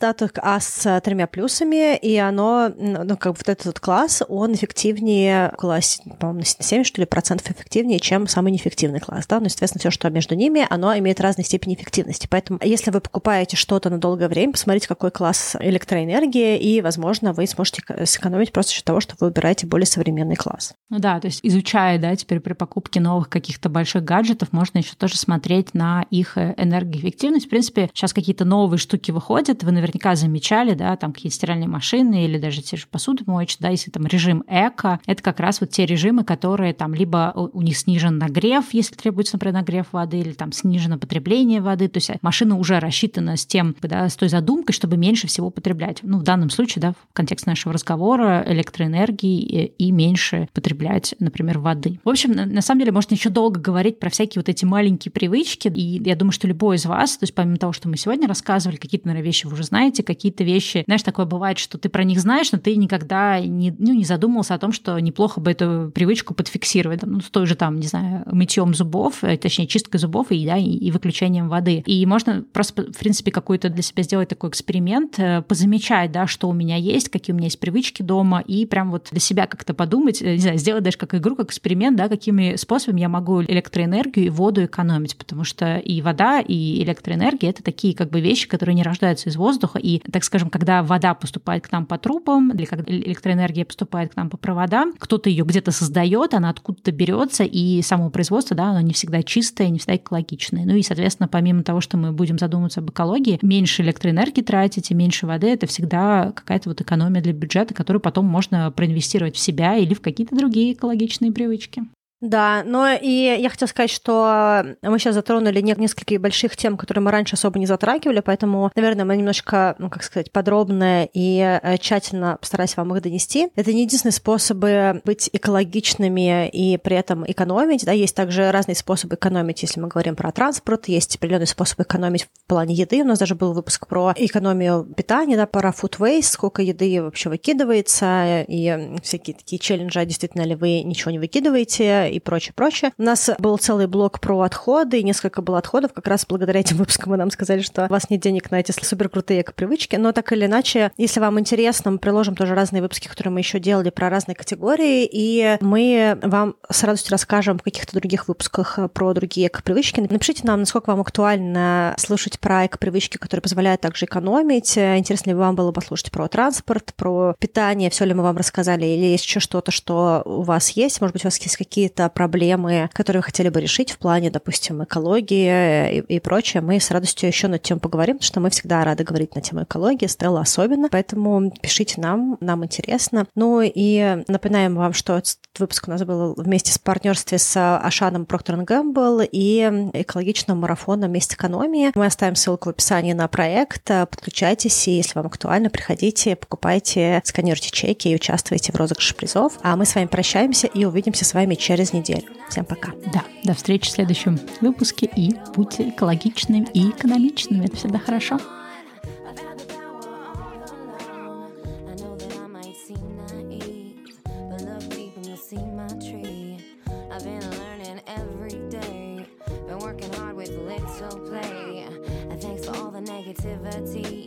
да, только А с тремя плюсами, и оно, ну, как вот этот класс, он эффективнее, около, по-моему, на 7, что ли, процентов эффективнее, чем самый неэффективный класс, да, ну, естественно, все, что между ними, оно имеет разной степени эффективности, поэтому если вы покупаете что-то на долгое время, посмотрите, какой класс электроэнергии, и, возможно, вы сможете сэкономить просто за счет того, что вы выбираете более современный класс. Ну да, то есть изучая, да, теперь при покупке новых каких-то больших гаджетов, можно еще тоже смотреть на их э, энергоэффективность. В принципе, сейчас какие-то новые штуки выходят, выходят, вы наверняка замечали, да, там какие-то стиральные машины или даже те же посудомоечные, да, если там режим эко, это как раз вот те режимы, которые там либо у них снижен нагрев, если требуется, например, нагрев воды, или там снижено потребление воды, то есть машина уже рассчитана с тем, да, с той задумкой, чтобы меньше всего потреблять. Ну, в данном случае, да, в контексте нашего разговора, электроэнергии и меньше потреблять, например, воды. В общем, на самом деле, можно еще долго говорить про всякие вот эти маленькие привычки, и я думаю, что любой из вас, то есть помимо того, что мы сегодня рассказывали, какие-то, наверное, вещи вы уже знаете, какие-то вещи, знаешь, такое бывает, что ты про них знаешь, но ты никогда не, ну, не задумывался о том, что неплохо бы эту привычку подфиксировать, ну, с той же там, не знаю, мытьем зубов, э, точнее, чисткой зубов и, да, и, и выключением воды. И можно просто, в принципе, какой-то для себя сделать такой эксперимент, э, позамечать, да, что у меня есть, какие у меня есть привычки дома, и прям вот для себя как-то подумать, э, не знаю, сделать даже как игру, как эксперимент, да, какими способами я могу электроэнергию и воду экономить, потому что и вода, и электроэнергия — это такие как бы вещи, которые не рождаются рождаются из воздуха. И, так скажем, когда вода поступает к нам по трубам, или когда электроэнергия поступает к нам по проводам, кто-то ее где-то создает, она откуда-то берется, и само производство, да, оно не всегда чистое, не всегда экологичное. Ну и, соответственно, помимо того, что мы будем задумываться об экологии, меньше электроэнергии тратить и меньше воды, это всегда какая-то вот экономия для бюджета, которую потом можно проинвестировать в себя или в какие-то другие экологичные привычки. Да, но и я хотела сказать, что мы сейчас затронули несколько больших тем, которые мы раньше особо не затрагивали, поэтому, наверное, мы немножко, ну, как сказать, подробно и э, тщательно постараюсь вам их донести. Это не единственные способы быть экологичными и при этом экономить, да, есть также разные способы экономить, если мы говорим про транспорт, есть определенные способы экономить в плане еды, у нас даже был выпуск про экономию питания, да, про food waste, сколько еды вообще выкидывается, и всякие такие челленджи, а действительно ли вы ничего не выкидываете, и прочее, прочее. У нас был целый блок про отходы, и несколько было отходов. Как раз благодаря этим выпускам вы нам сказали, что у вас нет денег на эти супер крутые эко-привычки. Но так или иначе, если вам интересно, мы приложим тоже разные выпуски, которые мы еще делали про разные категории, и мы вам с радостью расскажем в каких-то других выпусках про другие эко-привычки. Напишите нам, насколько вам актуально слушать про эко-привычки, которые позволяют также экономить. Интересно ли вам было послушать про транспорт, про питание, все ли мы вам рассказали, или есть еще что-то, что у вас есть? Может быть, у вас есть какие-то какие-то проблемы, которые вы хотели бы решить в плане, допустим, экологии и, и прочее, мы с радостью еще над тем поговорим, потому что мы всегда рады говорить на тему экологии, Стелла особенно, поэтому пишите нам, нам интересно. Ну и напоминаем вам, что этот выпуск у нас был вместе с партнерстве с Ашаном Procter Gamble и экологичным марафоном «Месть экономии». Мы оставим ссылку в описании на проект. Подключайтесь, и если вам актуально, приходите, покупайте, сканируйте чеки и участвуйте в розыгрыше призов. А мы с вами прощаемся и увидимся с вами через через неделю. Всем пока. Да, до встречи в следующем выпуске и будьте экологичными и экономичными. Это всегда хорошо. negativity.